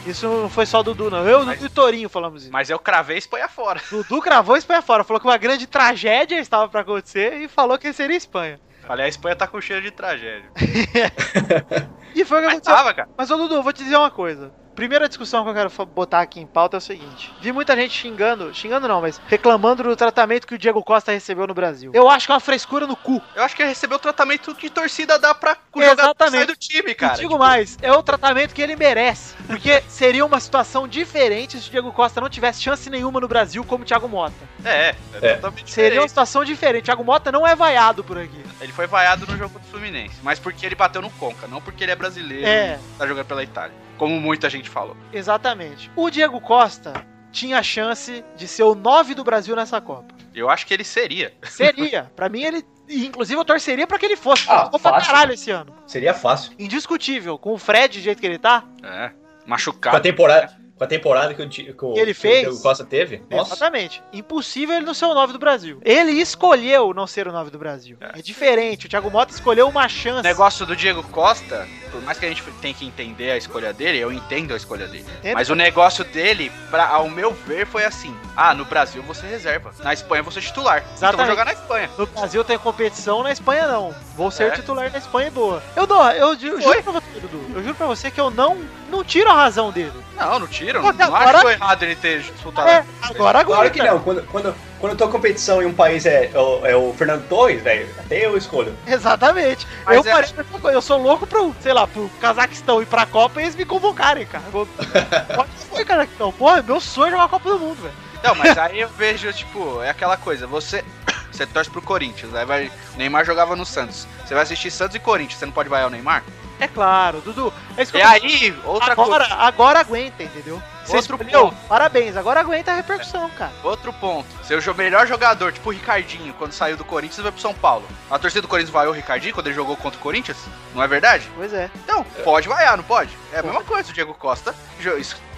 Isso não foi só o Dudu, não. Eu, Mas- e Torinho falamos isso. Mas eu cravei Espanha fora. Dudu cravou a Espanha fora, falou que uma grande tragédia estava pra acontecer e falou que seria Espanha. Falei, a Espanha tá com cheiro de tragédia. E foi o que Mas aconteceu. tava, cara. Mas, ô Dudu, eu vou te dizer uma coisa. Primeira discussão que eu quero botar aqui em pauta é o seguinte: vi muita gente xingando, xingando não, mas reclamando do tratamento que o Diego Costa recebeu no Brasil. Eu acho que é uma frescura no cu. Eu acho que ele recebeu o tratamento que torcida dá pra Exatamente. do time, cara. e digo Tipo, mais, é o tratamento que ele merece. Porque seria uma situação diferente se o Diego Costa não tivesse chance nenhuma no Brasil como o Thiago Mota. É, é, É. totalmente Seria uma situação diferente. O Thiago Mota não é vaiado por aqui. Ele foi vaiado no jogo do Fluminense, mas porque ele bateu no Conca, não porque ele é brasileiro É. e tá jogando pela Itália. Como muita gente falou. Exatamente. O Diego Costa tinha a chance de ser o 9 do Brasil nessa Copa. Eu acho que ele seria. Seria. pra mim, ele. Inclusive, eu torceria pra que ele fosse. Ah, Jogou pra caralho esse ano. seria fácil. Indiscutível. Com o Fred do jeito que ele tá. É. Com a Machucado. temporada, com a temporada que o, que o, Que ele que o fez. Costa teve, nossa. Exatamente. Impossível ele não ser o 9 do Brasil. Ele escolheu não ser o 9 do Brasil. É. É, diferente. O Thiago Mota escolheu uma O chance. negócio do Diego Costa, por mais que a gente tenha que entender a escolha dele, eu entendo a escolha dele. Entendo. Mas o negócio dele, pra, ao meu ver, foi assim: ah, no Brasil você reserva, na Espanha você é titular. Então Exatamente. vou jogar na Espanha. No Brasil tem competição, na Espanha não. Vou ser É. titular na Espanha e boa. Eu dou, eu ju- Foi. juro pra você, Dudu. Eu juro pra você que eu não, não tiro a razão dele. Não, não tiro. Mas Não agora- acho que foi errado ele ter disputado. É, agora agora. Claro que não. Quando, quando, quando tua competição em um país é, é o- é o Fernando Torres, velho, até eu escolho. Exatamente. Mas eu é- parei pra coisa. Eu sou louco pro, sei lá, pro Cazaquistão ir pra Copa e eles me convocarem, cara. Pode ser, Cazaquistão. Porra, meu sonho é jogar a Copa do Mundo, velho. Não, mas aí eu vejo, tipo, é aquela coisa, você. Você torce pro Corinthians, aí vai. O Neymar jogava no Santos. Você vai assistir Santos e Corinthians, você não pode vaiar o Neymar? É claro, Dudu. É isso que E eu- aí, outra agora, coisa. agora aguenta, entendeu? Você Outro escolheu, ponto. parabéns. Agora aguenta a repercussão, cara. Outro ponto. Seu melhor jogador, tipo o Ricardinho, quando saiu do Corinthians, vai pro São Paulo. A torcida do Corinthians vaiou o Ricardinho quando ele jogou contra o Corinthians? Não é verdade? Pois é. Então, pode vaiar, não pode? É a mesma coisa, o Diego Costa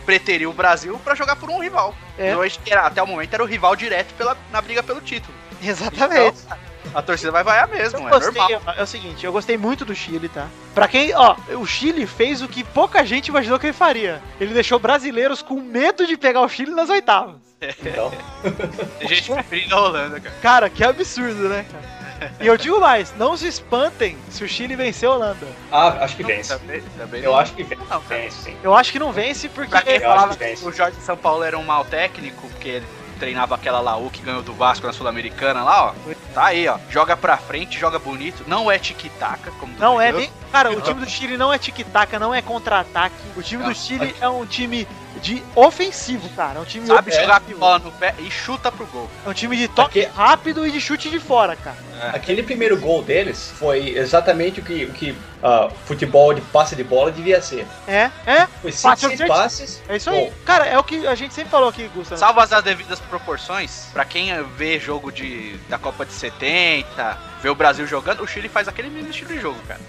preteriu o Brasil pra jogar por um rival. É. Que era- até o momento era o rival direto pela, na briga pelo título. Exatamente. Então, a torcida vai vaiar mesmo, Eu é gostei, normal. é o seguinte, eu gostei muito do Chile, tá? Pra quem, ó, o Chile fez o que pouca gente imaginou que ele faria. Ele deixou brasileiros com medo de pegar o Chile nas oitavas. Então, Tem gente preferindo a Holanda, cara. Cara, que absurdo, né, cara? E eu digo mais, não se espantem se o Chile vencer a Holanda. ah, acho que vence. Também, também Eu não. acho que vence, Não, vence sim. Eu acho que não vence porque Pra quem falava que o Jorge São Paulo era um mau técnico, porque ele treinava aquela Laú que ganhou do Vasco na Sul-Americana lá, ó. Tá aí, ó. Joga pra frente, joga bonito. Não é tic-tac, como não é nem, cara, o time do Chile não é tic-tac, não é contra-ataque. O time do Não, Chile é um time de ofensivo, cara. É um time Sabe É. jogar bola no pé e chuta pro gol. É um time de toque Aqui- rápido e de chute de fora, cara. Aquele primeiro gol deles foi exatamente o que, o que ah, futebol de passe de bola devia ser. É, é, Foi Passe cinco, seis passes. é isso aí. Gol. Cara, é o que a gente sempre falou aqui, Gustavo. Salvas as devidas proporções, pra quem vê jogo de, da Copa de 70, vê o Brasil jogando, o Chile faz aquele mesmo estilo de jogo, cara.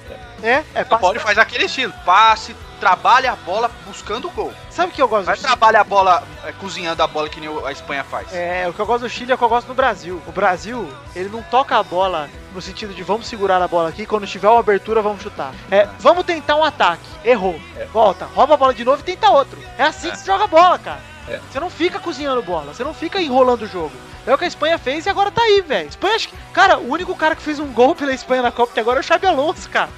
É, é O Paulo faz aquele estilo. Passe, trabalha a bola buscando o gol. Sabe o que eu gosto Vai do trabalhar a bola é, cozinhando a bola que nem a Espanha faz. É, o que eu gosto do Chile é o que eu gosto do Brasil. O Brasil, ele não toca a bola no sentido de vamos segurar a bola aqui, quando tiver uma abertura vamos chutar. É, vamos tentar um ataque. Errou. Volta, rouba a bola de novo e tenta outro. É assim que se joga bola, cara. É. Você não fica cozinhando bola, você não fica enrolando o jogo. É o que a Espanha fez e agora tá aí, velho. Espanha, acho que- cara, o único cara que fez um gol pela Espanha na Copa até agora é o Xabi Alonso, cara.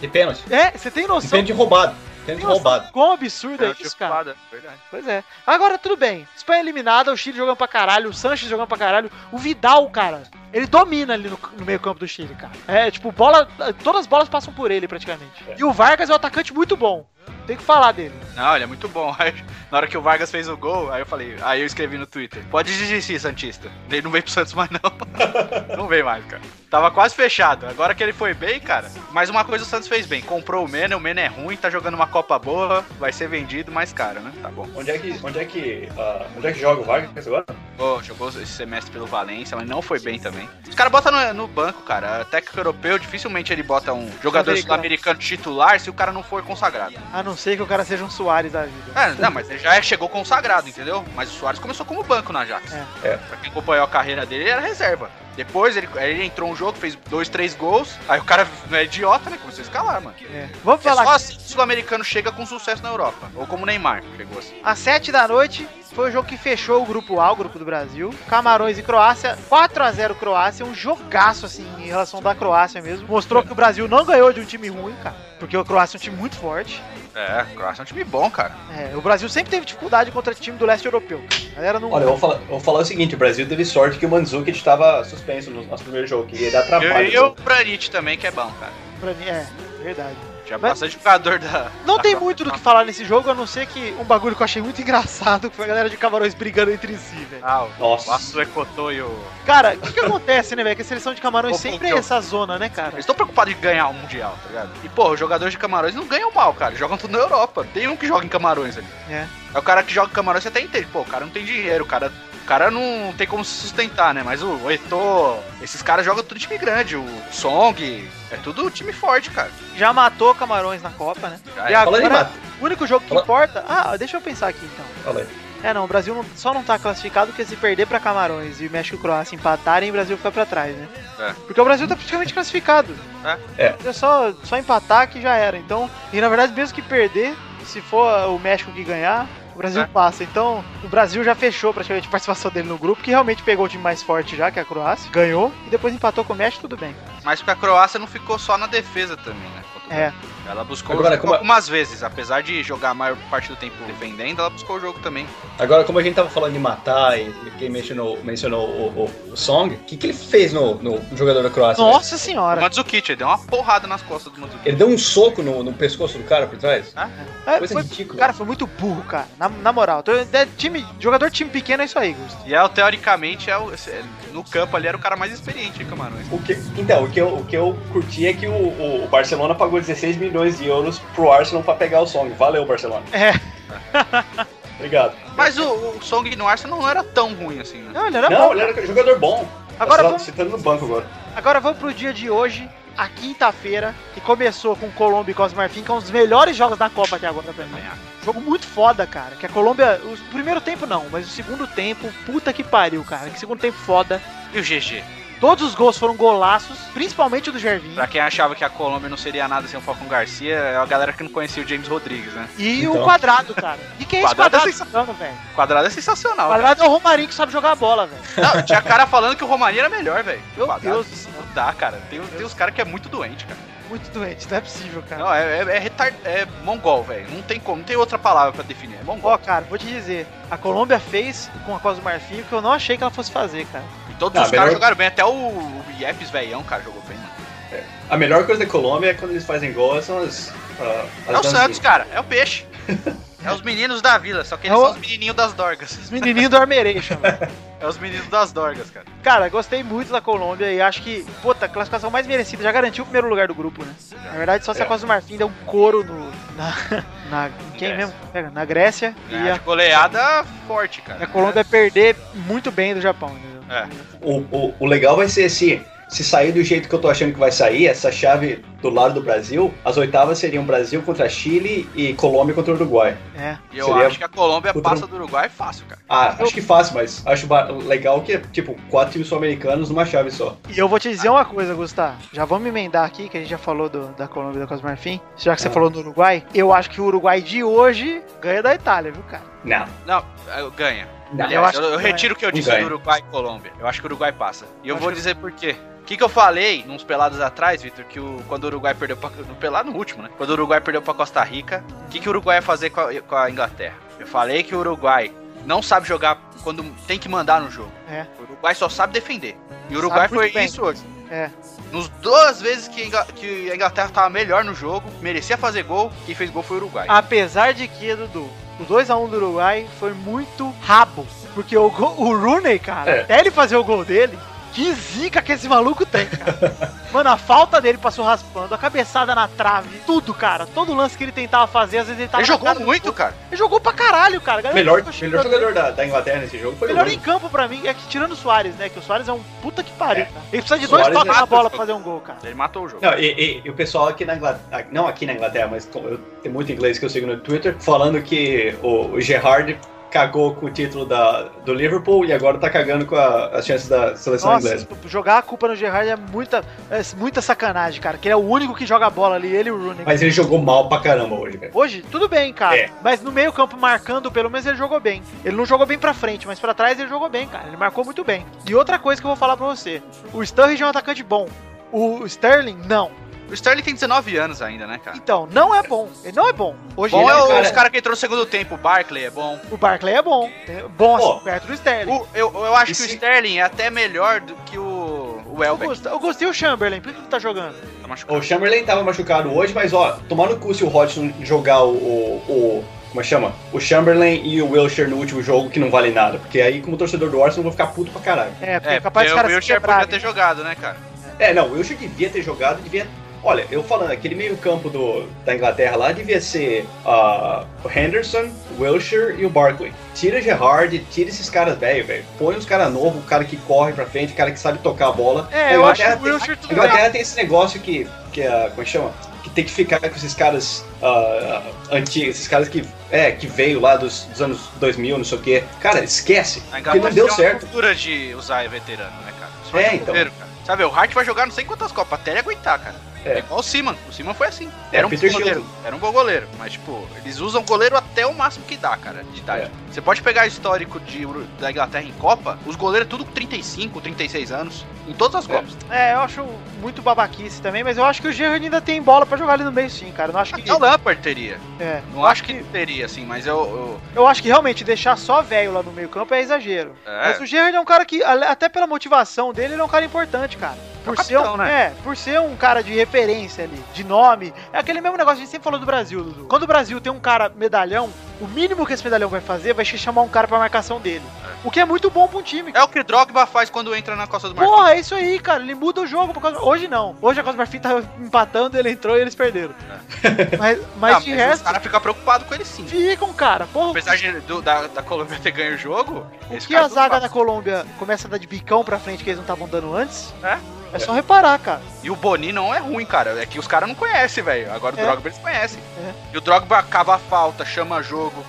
De pênalti. É, você tem noção Pênalti roubado. Pênalti roubado. do quão absurdo é isso, cara? ocupada, verdade. Pois é. Agora tudo bem. Espanha eliminada, o Chile jogando pra caralho, o Sanches jogando pra caralho, o Vidal, cara. Ele domina ali no, no meio-campo do Chile, cara. É, tipo, bola. Todas as bolas passam por ele praticamente. E o Vargas é um atacante muito bom. Tem que falar dele. Não, ele é muito bom. Aí, na hora que o Vargas fez o gol, aí eu falei, aí eu escrevi no Twitter, pode desistir, Santista. Ele não veio pro Santos mais, não. não veio mais, cara. Tava quase fechado. Agora que ele foi bem, cara. Mas uma coisa o Santos fez bem. Comprou o Mena, o Mena é ruim, tá jogando uma Copa boa, vai ser vendido mais caro, né? Tá bom. Onde é que, onde é que, ah, onde é que joga o Vargas agora? Pô, jogou esse semestre pelo Valência, mas não foi bem também. Os caras botam no, no banco, cara. Técnico europeu, dificilmente ele bota um jogador Sul-americano. sul-americano titular se o cara não for consagrado. A não ser que o cara seja um Soares da vida. É, não, mas ele já chegou consagrado, entendeu? Mas o Soares começou como banco na Ajax. É. É. Pra quem acompanhou a carreira dele, ele era reserva. Depois ele, ele entrou um jogo, fez dois, três gols. Aí o cara não é idiota, né? Começou a escalar, mano. É. Vamos É falar só assim que o sul-americano chega com sucesso na Europa. Ou como o Neymar chegou assim. Às 7 da noite foi o jogo que fechou o grupo A, o grupo do Brasil. Camarões e Croácia, 4 a 0 Croácia, um jogaço assim em relação da Croácia mesmo. Mostrou que o Brasil não ganhou de um time ruim, cara, porque o Croácia é um time muito forte. É, o Croácia é um time bom, cara. É, o Brasil sempre teve dificuldade contra time do leste europeu. A galera não Olha, eu vou falar, eu vou falar o seguinte, o Brasil teve sorte que o Mandzukic estava suspenso no nosso primeiro jogo, que ia dar Eu, trabalho. e o Branit também, que é bom, cara. pra mim é verdade. Tinha Mas- bastante jogador da. Não da tem Copa. muito do que falar nesse jogo, a não ser que um bagulho que eu achei muito engraçado, foi a galera de Camarões brigando entre si, velho. Ah, o Nossa. Laço Ecotô e o. Cara, o que, que acontece, né, velho? Que a seleção de Camarões sempre é essa zona, né, cara? Eles estão preocupados em ganhar o Mundial, tá ligado? E, pô, os jogadores de Camarões não ganham mal, cara. Jogam tudo na Europa. Tem um que joga em Camarões ali. É. É o cara que joga em Camarões, você até entende. Pô, o cara não tem dinheiro, o cara. O cara não tem como se sustentar, né? Mas o Eto'o, esses caras jogam tudo time grande. O Song, é tudo time forte, cara. Já matou Camarões na Copa, né? Já E é. Agora, o único jogo que Fala- importa. Ah, deixa eu pensar aqui então. Fala aí. É, não, o Brasil não- só não tá classificado porque se perder pra Camarões e México e Croácia empatarem, o Brasil fica pra trás, né? É. Porque o Brasil tá praticamente classificado. É. É. É só, só empatar que já era. Então, e na verdade, mesmo que perder, se for o México que ganhar, o Brasil passa. Então, o Brasil já fechou praticamente a participação dele no grupo, que realmente pegou o time mais forte já, que é a Croácia, ganhou, e depois empatou com o México, tudo bem. Mas porque a Croácia não ficou só na defesa também, né? É. Ela buscou Agora, o jogo como é- algumas vezes. Apesar de jogar a maior parte do tempo defendendo, ela buscou o jogo também. Agora, como a gente tava falando de matar e quem mencionou, mencionou o, o- o Song, o que, que ele fez no, no jogador da Croácia? velho? Nossa O senhora! Mandzukic, ele deu uma porrada nas costas do Mandzukic. Ele deu um soco no, no pescoço do cara por trás? É, Coisa foi- ridícula. Cara, foi muito burro, cara. Na, na moral. É time, jogador de time pequeno é isso aí, Gusto. E é, teoricamente, é o- esse- no campo ali era o cara mais experiente Camarões. O que, então, o que, eu, o que eu curti é que o, o- o Barcelona pagou 16 milhões de euros pro Arsenal pra pegar o Song. Valeu, Barcelona. É. Obrigado. Mas o, o Song no Arsenal não era tão ruim assim, né? Não, ele era Não, bom. ele era jogador bom. Agora Tá vamos- citando no banco agora. Agora vamos pro dia de hoje, a quinta-feira, que começou com Colômbia e Costa Marfim, que é um dos melhores jogos da Copa até agora pra mim. Jogo muito foda, cara. Que a Colômbia. O primeiro tempo não, mas o segundo tempo, puta que pariu, cara. Que segundo tempo foda. E o GG? Todos os gols foram golaços, principalmente o do Gervinho. Pra quem achava que a Colômbia não seria nada sem o Falcão Garcia, é a galera que não conhecia o James Rodrigues, né? E Então. o quadrado, cara. E quem é esse Quadrado é quadrado sensacional. jogando, velho? O quadrado é sensacional. O quadrado é o Romarinho que sabe jogar a bola, velho. Não, tinha cara falando que o Romarinho era melhor, velho. Meu Quadrado Deus do céu. Não dá, cara. Tem, tem uns caras que é muito doente, cara. Muito doente, não é possível, cara. Não, é, é, é retard... é mongol, velho. Não tem como, não tem outra palavra pra definir. É mongol. Ó, cara, vou te dizer, a Colômbia fez com a Costa do Marfim o que eu não achei que ela fosse fazer, cara. E todos Ah, os caras melhor- jogaram bem. Até o, o Yepes, velhão, cara, jogou bem, mano. A melhor coisa da Colômbia é quando eles fazem gol, são as. ah, as É o. Santos, cara. É o peixe. É os meninos da vila, só que eles É o- são os menininhos das dorgas. Os menininhos do velho. É os meninos das dorgas, cara. Cara, gostei muito da Colômbia e acho que, puta, a classificação mais merecida. Já garantiu o primeiro lugar do grupo, né? Na verdade, só se a É. Costa do Marfim der um couro no, na, na. Quem Grécia. mesmo? Pega, Na Grécia. E É, a, de goleada forte, e a cara. Colômbia perder muito bem do Japão, entendeu? É. O, o, o legal vai ser assim: se sair do jeito que eu tô achando que vai sair, essa chave do lado do Brasil, as oitavas seriam Brasil contra Chile e Colômbia contra Uruguai. É. E eu Seria acho que a Colômbia contra- passa do Uruguai fácil, cara. Ah, acho que fácil, mas acho legal que é, tipo, quatro times sul-americanos numa chave só. E eu vou te dizer uma coisa, Gustavo. Já vamos emendar aqui, que a gente já falou do- da Colômbia e da Costa do Marfim. Já que você Ah. falou do Uruguai, eu acho que o Uruguai de hoje ganha da Itália, viu, cara? Não. Não, eu- ganha. Aliás, eu acho eu, eu ganha. retiro o que eu disse do Uruguai e Colômbia. Eu acho que o Uruguai passa. E eu Acho vou que- dizer por quê. O que, que eu falei nos pelados atrás, Vitor, que o, quando o Uruguai perdeu pra. No pelado no último, né? Quando o Uruguai perdeu pra Costa Rica, o que, que o Uruguai ia fazer com a, com a Inglaterra? Eu falei que o Uruguai não sabe jogar quando tem que mandar no jogo. É. O Uruguai só sabe defender. E o Uruguai Sabe foi bem. isso hoje. É. Nos duas vezes que que a Inglaterra tava melhor no jogo, merecia fazer gol, quem fez gol foi o Uruguai. Apesar de que, Dudu, o 2x1 do Uruguai foi muito rabo. Porque o, o Rooney, cara, É. até ele fazer o gol dele, que zica que esse maluco tem, cara. Mano, a falta dele passou raspando, a cabeçada na trave, tudo, cara. Todo lance que ele tentava fazer, às vezes ele tava. Ele jogou muito, cara. Ele jogou pra caralho, cara. Galera Melhor, melhor jogador da, da Inglaterra nesse jogo foi Melhor o em campo pra mim é que tirando o Soares, né? Que o Soares é um puta que pariu, É. cara. Ele precisa de Suárez dois toques é- na bola pra fazer um gol, cara. Ele matou o jogo. Não, e, e- e o pessoal aqui na Inglaterra, não aqui na Inglaterra, mas tenho muito inglês que eu sigo no Twitter, falando que o, o Gerrard cagou com o título da, do Liverpool e agora tá cagando com a- as chances da seleção Nossa, inglesa. jogar a culpa no Gerrard é muita, é muita sacanagem, cara. Que ele é o único que joga a bola ali, ele e o Rooney. Mas ele jogou mal pra caramba hoje, velho. Hoje, tudo bem, cara. É. Mas no meio campo, marcando, pelo menos ele jogou bem. Ele não jogou bem pra frente, mas pra trás ele jogou bem, cara. Ele marcou muito bem. E outra coisa que eu vou falar pra você: o Sturridge é um atacante bom. O Sterling, não. O Sterling tem 19 anos ainda, né, cara? Então, não é bom. Ele não é bom. Hoje Bom ele é é o- cara- os caras que entrou no segundo tempo. O Barkley é bom. O Barclay é bom. É Bom assim, Pô. perto do Sterling. O- eu, eu acho E que o Sterling é até melhor do que o, o gost- eu gostei do Chamberlain. Por que ele tá jogando? Tá machucado. O Chamberlain tava machucado hoje, mas ó, tomar no cu se o Hodgson jogar o, o, o- Como é que chama? O Chamberlain e o Wilshere no último jogo que não vale nada. Porque aí, como torcedor do Arsenal, eu vou ficar puto pra caralho. É, porque é, capaz dos porque o quebrarem. podia ter jogado, né, cara? É, não, o Wilshere devia ter jogado, devia. Olha, eu falando, aquele meio-campo da Inglaterra lá devia ser ah, o Henderson, o Wilshere e o Barkley. Tira Gerrard, tira esses caras velho, velho. Põe uns caras novos, o cara que corre pra frente, o cara que sabe tocar a bola. É, A eu acho que Inglaterra tem- A. Inglaterra tem esse negócio que, que é, como é que chama? Que tem que ficar com esses caras ah, antigos, esses caras que, é, que veio lá dos, dos anos 2000, não sei o quê. Cara, esquece. Porque não deu certo. cultura de usar veterano, né, cara? Isso É, então. goleiro, cara. Sabe, o Hart vai jogar não sei quantas copas até ele aguentar, cara. É. É igual o Siman. O Siman foi assim. É, Era um Peter bom goleiro. Era um bom goleiro. Mas, tipo, eles usam goleiro até o máximo que dá, cara, de idade. É. Você pode pegar histórico de, da Inglaterra em Copa, os goleiros tudo com 35, 36 anos. Em todas as É. Copas. É, eu acho muito babaquice também, mas eu acho que o Gerrard ainda tem bola pra jogar ali no meio sim, cara. Eu não acho que. Até o Lampard teria. É, Não acho que teria, assim, mas eu. eu- Eu acho que realmente deixar só velho lá no meio campo é exagero. é. Mas o Gerrard é um cara que, até pela motivação dele, ele é um cara importante, cara. Por, É o ser, capitão, um, né? é, por ser um cara de referência ali, de nome. É aquele mesmo negócio que a gente sempre falou do Brasil, Dudu. Quando o Brasil tem um cara medalhão, o mínimo que esse medalhão vai fazer vai chamar um cara pra marcação dele. O que é muito bom pra um time. É o que o Drogba faz quando entra na Costa do Marfim. Porra, é isso aí, cara. Ele muda o jogo. Por causa... Hoje não. Hoje a Costa do Marfim tava empatando, ele entrou e eles perderam. Mas, mas Não, de mas resto, os caras ficam preocupados com ele sim. ficam, cara. Porra, Apesar de, do- da, da Colômbia ter ganho o jogo, o que a ficaram zaga da. Colômbia começa a dar de bicão pra frente que eles não estavam dando antes, É? É só reparar, cara. E o Boni não é ruim, cara. É que os caras não conhecem, velho. Agora o É. Drogba eles conhecem. É. E o Drogba cava a falta, chama jogo.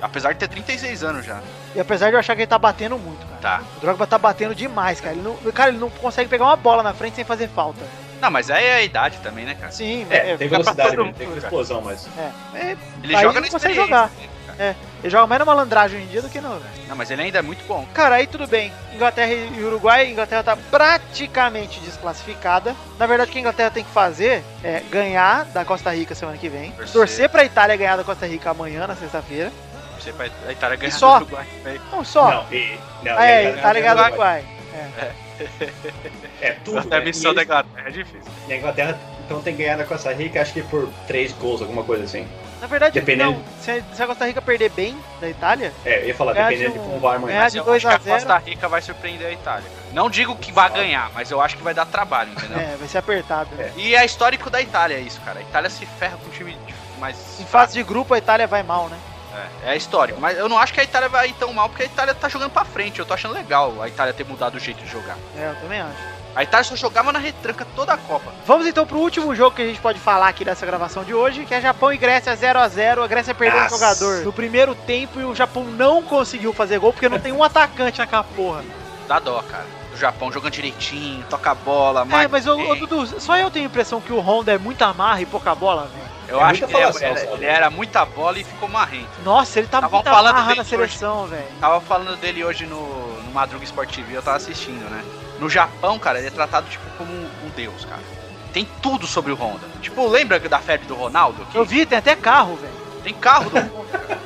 Apesar de ter 36 anos já. E apesar de eu achar que ele tá batendo muito, cara. Tá. O Drogba tá batendo demais, cara. Ele não, cara, ele não consegue pegar uma bola na frente sem fazer falta. Não, mas aí é a idade também, né, cara? Sim, É, tem fica pra velocidade, tem mundo, cara. explosão, mas. É, é, Ele Aí joga ele na consegue experiência. jogar. Cara. ele joga mais na malandragem hoje em dia do que no. Não, mas ele ainda é muito bom. Cara, aí tudo bem. Inglaterra e Uruguai, Inglaterra tá praticamente desclassificada. Na verdade, o que a Inglaterra tem que fazer é ganhar da Costa Rica semana que vem. Torcer. Torcer pra Itália ganhar da Costa Rica amanhã, na sexta-feira. Você vai a Itália ganhar só? do Uruguai, velho. Não, só. Não, e, não, é, e a tá ligado Inglaterra- do Uruguai. É tudo. Até a né? missão E da Inglaterra é difícil. E a Inglaterra então tem que ganhar da Costa Rica, acho que por três gols, alguma coisa assim. Na verdade, Dependendo- não. Se a, se a Costa Rica perder bem da Itália, É, eu ia falar, dependendo de de um- como vai amanhã. Mas de eu 2 acho a que a 0. Costa Rica vai surpreender a Itália. cara. Não digo que vai ganhar, mas eu acho que vai dar trabalho, entendeu? é, vai ser apertado. né? E é histórico da Itália isso, cara. A Itália se ferra com um time de- mais. Em fase de grupo, a Itália vai mal, né? É, é histórico. Mas eu não acho que a Itália vai ir tão mal, porque a Itália tá jogando pra frente. Eu tô achando legal a Itália ter mudado o jeito de jogar. É, eu também acho. A Itália só jogava na retranca toda a Copa. Vamos então pro último jogo que a gente pode falar aqui dessa gravação de hoje, que é Japão e Grécia 0 a 0 A Grécia perdeu um Nossa. jogador no primeiro tempo e o Japão não conseguiu fazer gol porque não tem um atacante naquela porra. Dá dó, cara. O Japão jogando direitinho, toca a bola, É, marca mas Dudu, só eu tenho a impressão que o Honda é muito amarra e pouca bola, velho. Eu É acho que ele, era, sabe? ele era muita bola e ficou marrento. Nossa, ele tá Tavam muito falando amarra dele na seleção, velho. Tava falando dele hoje no, no Madruga Sport TV, eu tava assistindo, né? No Japão, cara, ele é tratado tipo como um, um deus, cara. Tem tudo sobre o Honda. Tipo, lembra da febre do Ronaldo? Que Eu vi, tem até carro, velho. Tem carro do Honda, cara.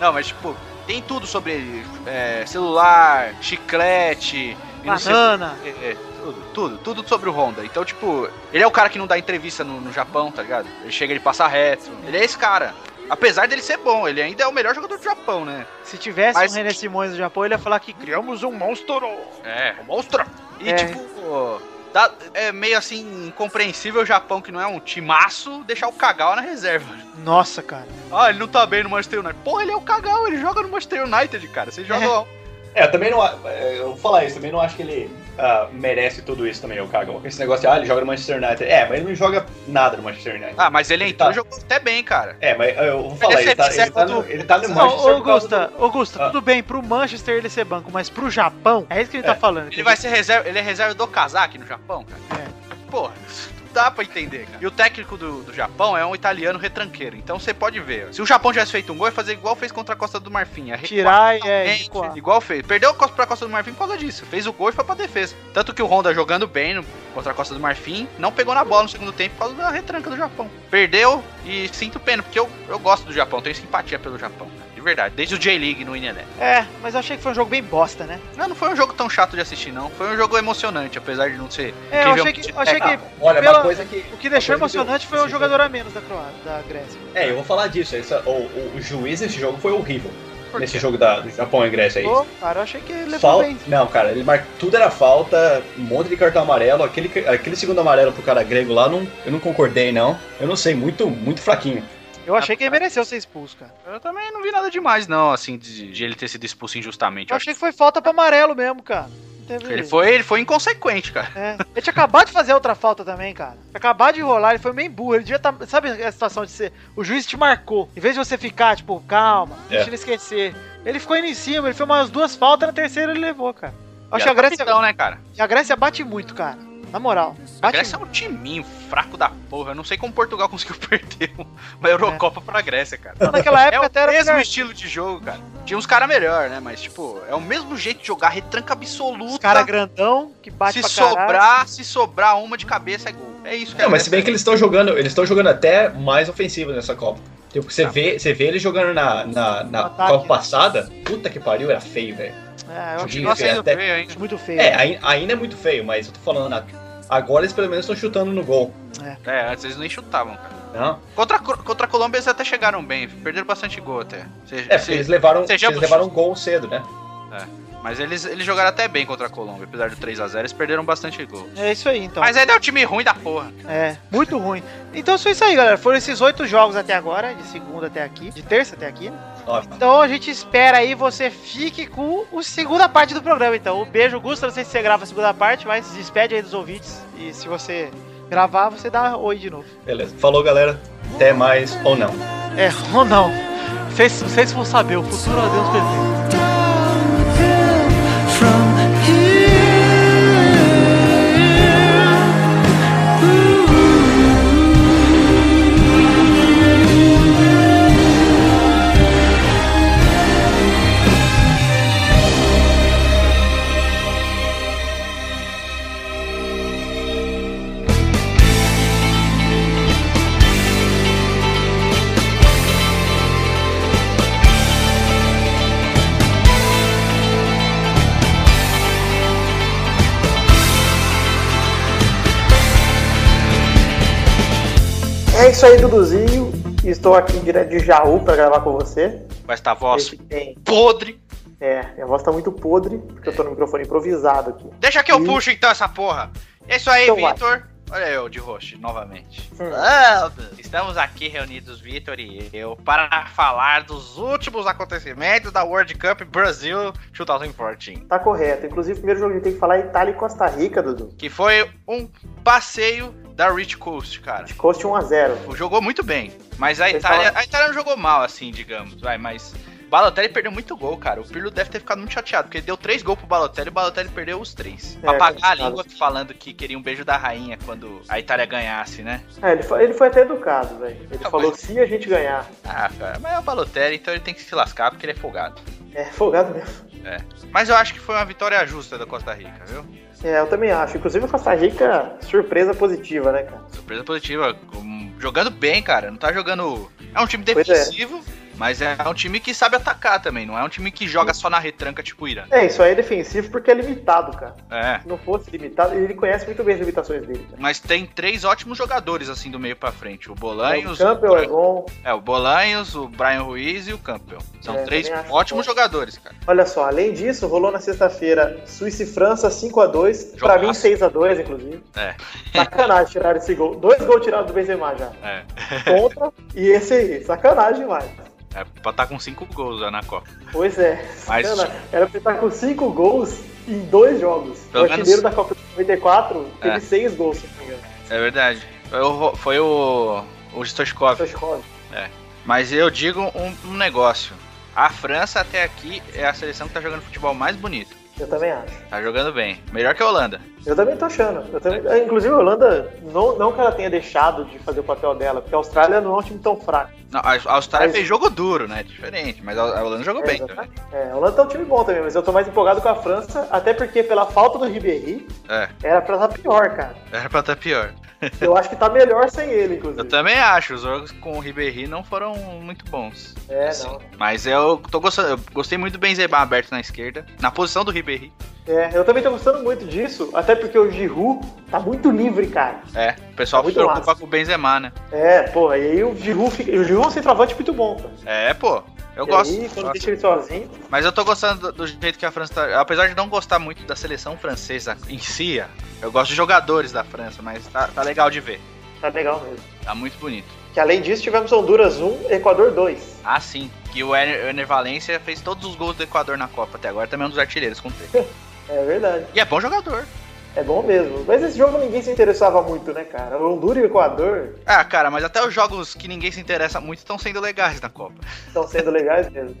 Não, mas tipo, tem tudo sobre ele. É, celular, chiclete, sei Banana. É, é, tudo, tudo, tudo sobre o Honda. Então, tipo, ele é o cara que não dá entrevista no, no Japão, tá ligado? Ele chega, ele passa reto. Ele é esse cara. Apesar dele ser bom, ele ainda é o melhor jogador do Japão, né? Se tivesse Mas- um René Simões no Japão, ele ia falar que criamos um monstro. É, o monstro. E É. tipo, dá- é meio assim incompreensível o Japão, que não é um timaço, deixar o Kagawa na reserva. Nossa, cara. Ah, ele não tá bem no Manchester United. Porra, ele é o Kagawa, ele joga no Manchester United, cara. Você joga. É, eu também não. é, Eu vou falar isso, também não acho que ele ah, merece tudo isso também, o Kagawa. Esse negócio de, ah, ele joga no Manchester United. É, mas ele não joga nada no Manchester United. Ah, mas ele entrou Tá. e jogou até bem, cara. É, mas eu vou falar, Ele ele tá, ele tá no, do- ele tá no Não, Manchester. por causa Augusta, Augusta, Ah. tudo bem, pro Manchester ele ser banco, mas pro Japão, é isso que ele tá É. falando. Ele vai ser reserva, ele é reserva do Kazaki no Japão, cara. É. Porra, dá pra entender, cara. E o técnico do, do Japão é um italiano retranqueiro. Então você pode ver. Se o Japão tivesse feito um gol, ia fazer igual fez contra a Costa do Marfim. Tirar e é, recuar. Igual fez. Perdeu a Costa pra Costa do Marfim por causa disso. Fez o gol e foi pra defesa. Tanto que o Honda jogando bem no, contra a Costa do Marfim, não pegou na bola no segundo tempo por causa da retranca do Japão. Perdeu e sinto pena, porque eu, eu gosto do Japão, tenho simpatia pelo Japão. cara. De verdade, desde o J-League no Inelé. É, mas eu achei que foi um jogo bem bosta, né? Não, não foi um jogo tão chato de assistir, não. Foi um jogo emocionante, apesar de não ser. É, eu achei que, achei Ah, que olha, pela- uma coisa que. o que deixou que emocionante eu- foi o esse jogador a menos da Croácia, da Grécia. É, eu vou falar disso. essa- o, o, o juiz desse jogo foi horrível. Nesse jogo da, do Japão e Grécia aí. Pô, cara, eu achei que ele levou Fal... bem. Não, cara, ele mar... tudo era falta, um monte de cartão amarelo. Aquele, aquele segundo amarelo pro cara grego lá, não, eu não concordei, não. Eu não sei, muito, muito fraquinho. Eu achei que ele mereceu ser expulso, cara. Eu também não vi nada demais, não, assim, de, de ele ter sido expulso injustamente. Eu Eu acho achei que foi falta pra amarelo mesmo, cara. Teve... ele foi, ele foi inconsequente, cara. É. Ele tinha acabado de fazer outra falta também, cara. Acabado de enrolar, ele foi meio burro. Ele devia estar. Sabe a situação de ser. O juiz te marcou. Em vez de você ficar, tipo, calma, deixa É. ele esquecer. Ele ficou indo em cima, ele fez umas duas faltas, na terceira ele levou, cara. Acho E que a Grécia, capitão, né, cara? a Grécia bate muito, cara. Na moral. A Grécia é um timinho fraco da porra. Eu não sei como Portugal conseguiu perder uma Eurocopa pra Grécia, cara. muito. Naquela É época o até era mesmo melhor. estilo de jogo, cara. Tinha uns caras melhor, né? Mas, tipo, é o mesmo jeito de jogar, retranca absoluta. Os cara grandão, que bate se pra caralho. sobrar, se sobrar uma de cabeça é gol. É isso que Não, mas se bem que eles estão jogando, eles estão jogando até mais ofensivo nessa Copa. Tipo, você vê, você vê eles jogando na, na, na Ataque, Copa né? passada, puta que pariu, era feio, velho. É, eu acho, Continua feio sendo até- feio, hein? acho muito feio. É, ai- ainda é muito feio, mas eu tô falando, a- agora eles pelo menos estão chutando no gol. É, antes eles nem chutavam, cara. Não? Contra, contra a Colômbia eles até chegaram bem, perderam bastante gol até. É, porque eles levaram, eles levaram um gol cedo, né? Mas eles, eles jogaram até bem contra a Colômbia, apesar do 3x0, eles perderam bastante gol. É isso aí, então. Mas ainda é um time ruim da porra. É, muito ruim. Então foi isso aí, galera. Foram esses oito jogos até agora, de segunda até aqui, de terça até aqui. né? Então a gente espera aí você fique com a segunda parte do programa. Então, um beijo, Gusto. Não sei se você grava a segunda parte, mas despede aí dos ouvintes. E se você gravar, você dá oi de novo. beleza. Falou, galera. Até mais ou não. É, ou não. Vocês, vocês vão saber, o futuro a Deus pertence. É isso aí, Duduzinho. Estou aqui direto de Jaú para gravar com você. Com esta voz Esse tem. podre. É, minha voz tá muito podre, porque eu tô no microfone improvisado aqui. Deixa que eu Ih. puxo então essa porra. É isso aí, Então vai. Vitor. Olha eu de host novamente. É, meu. Estamos aqui reunidos, Vitor e eu, para falar dos últimos acontecimentos da World Cup Brasil 2014. Tá correto. Inclusive, o primeiro jogo que a gente tem que falar é Itália e Costa Rica, Dudu. Que foi um passeio da Rich Coast, cara. De Coast 1x0. Jogou muito bem, mas a Itália, a Itália não jogou mal, assim, digamos, vai, mas... Balotelli perdeu muito gol, cara. O Pirlo deve ter ficado muito chateado, porque ele deu três gols pro Balotelli e o Balotelli perdeu os três. É, pra pagar a língua falando que queria um beijo da rainha quando a Itália ganhasse, né? É, ele foi, ele foi até educado, velho. Ele Ah, falou mas- se a gente ganhar. Ah, cara, mas é o Balotelli, então ele tem que se lascar porque ele é folgado. É, folgado mesmo. Mas eu acho que foi uma vitória justa da Costa Rica, viu? É, eu também acho. Inclusive, o Costa Rica, surpresa positiva, né, cara? Surpresa positiva. Jogando bem, cara. Não tá jogando. É um time é. defensivo, mas é um time que sabe atacar também. Não é um time que joga só na retranca tipo o Irã. É, isso aí é defensivo porque é limitado, cara. É. Se não fosse limitado, ele conhece muito bem as limitações dele. Cara. Mas tem três ótimos jogadores assim do meio pra frente. O Bolanhos, o Campbell é o, bom. é, o Bolanhos, o Brian Ruiz e o Campbell. São É, três ótimos bom. jogadores, cara. Olha só, além disso, rolou na sexta-feira Suíça e França 5x2. Pra Jogaço. mim, 6x2, inclusive. É. Sacanagem tirar esse gol. Dois gols tirados do Benzema já. É. Contra e esse aí. Sacanagem demais. É pra estar com cinco gols já na Copa. Pois é. Mas- Sacanagem. Era pra estar com 5 gols em dois jogos. Pelo o artilheiro menos- da Copa de 94 teve É. 6 gols, se não me engano. É verdade. Foi o, foi o, o Stoichkov. Stoichkov. Mas eu digo um, um negócio. A França até aqui é a seleção que tá jogando futebol mais bonito. Eu também acho. Tá jogando bem. Melhor que a Holanda. Eu também tô achando. Eu também- é, Inclusive, a Holanda, não, não que ela tenha deixado de fazer o papel dela, porque a Austrália não é um time tão fraco. Não, a Austrália Mas- fez jogo duro, né? Diferente. Mas a Holanda jogou É, bem exatamente. também. É, a Holanda tá um time bom também, mas eu tô mais empolgado com a França, até porque pela falta do Ribéry, É, era pra estar pior, cara. era pra estar pior. Eu acho que tá melhor sem ele, Eu inclusive. também acho. Os jogos com o Ribéry não foram muito bons. É, assim. não. Mas eu tô gostando. Eu gostei muito do Benzema aberto na esquerda. Na posição do Ribéry. É, eu também tô gostando muito disso, até porque o Giroud tá muito livre, cara. É, o pessoal Tá se muito preocupa massa. com o Benzema, né? É, pô, e aí o Giroud, fica... o Giroud é um centroavante muito bom, cara. É, pô. Eu e gosto. aí, quando deixa ele sozinho, Mas eu tô gostando do, do jeito que a França tá. Apesar de não gostar muito da seleção francesa em si, eu gosto de jogadores da França, mas tá, tá legal de ver. tá legal mesmo. Tá muito bonito. Que além disso, tivemos Honduras 1, Equador 2. Ah, sim. Que o Ener, Valencia fez todos os gols do Equador na Copa até agora, também é um dos artilheiros com três. É verdade. E é bom jogador. É bom mesmo. Mas esse jogo ninguém se interessava muito, né, cara? Honduras e Equador Ah, cara, mas até os jogos que ninguém se interessa muito estão sendo legais na Copa. estão sendo legais mesmo.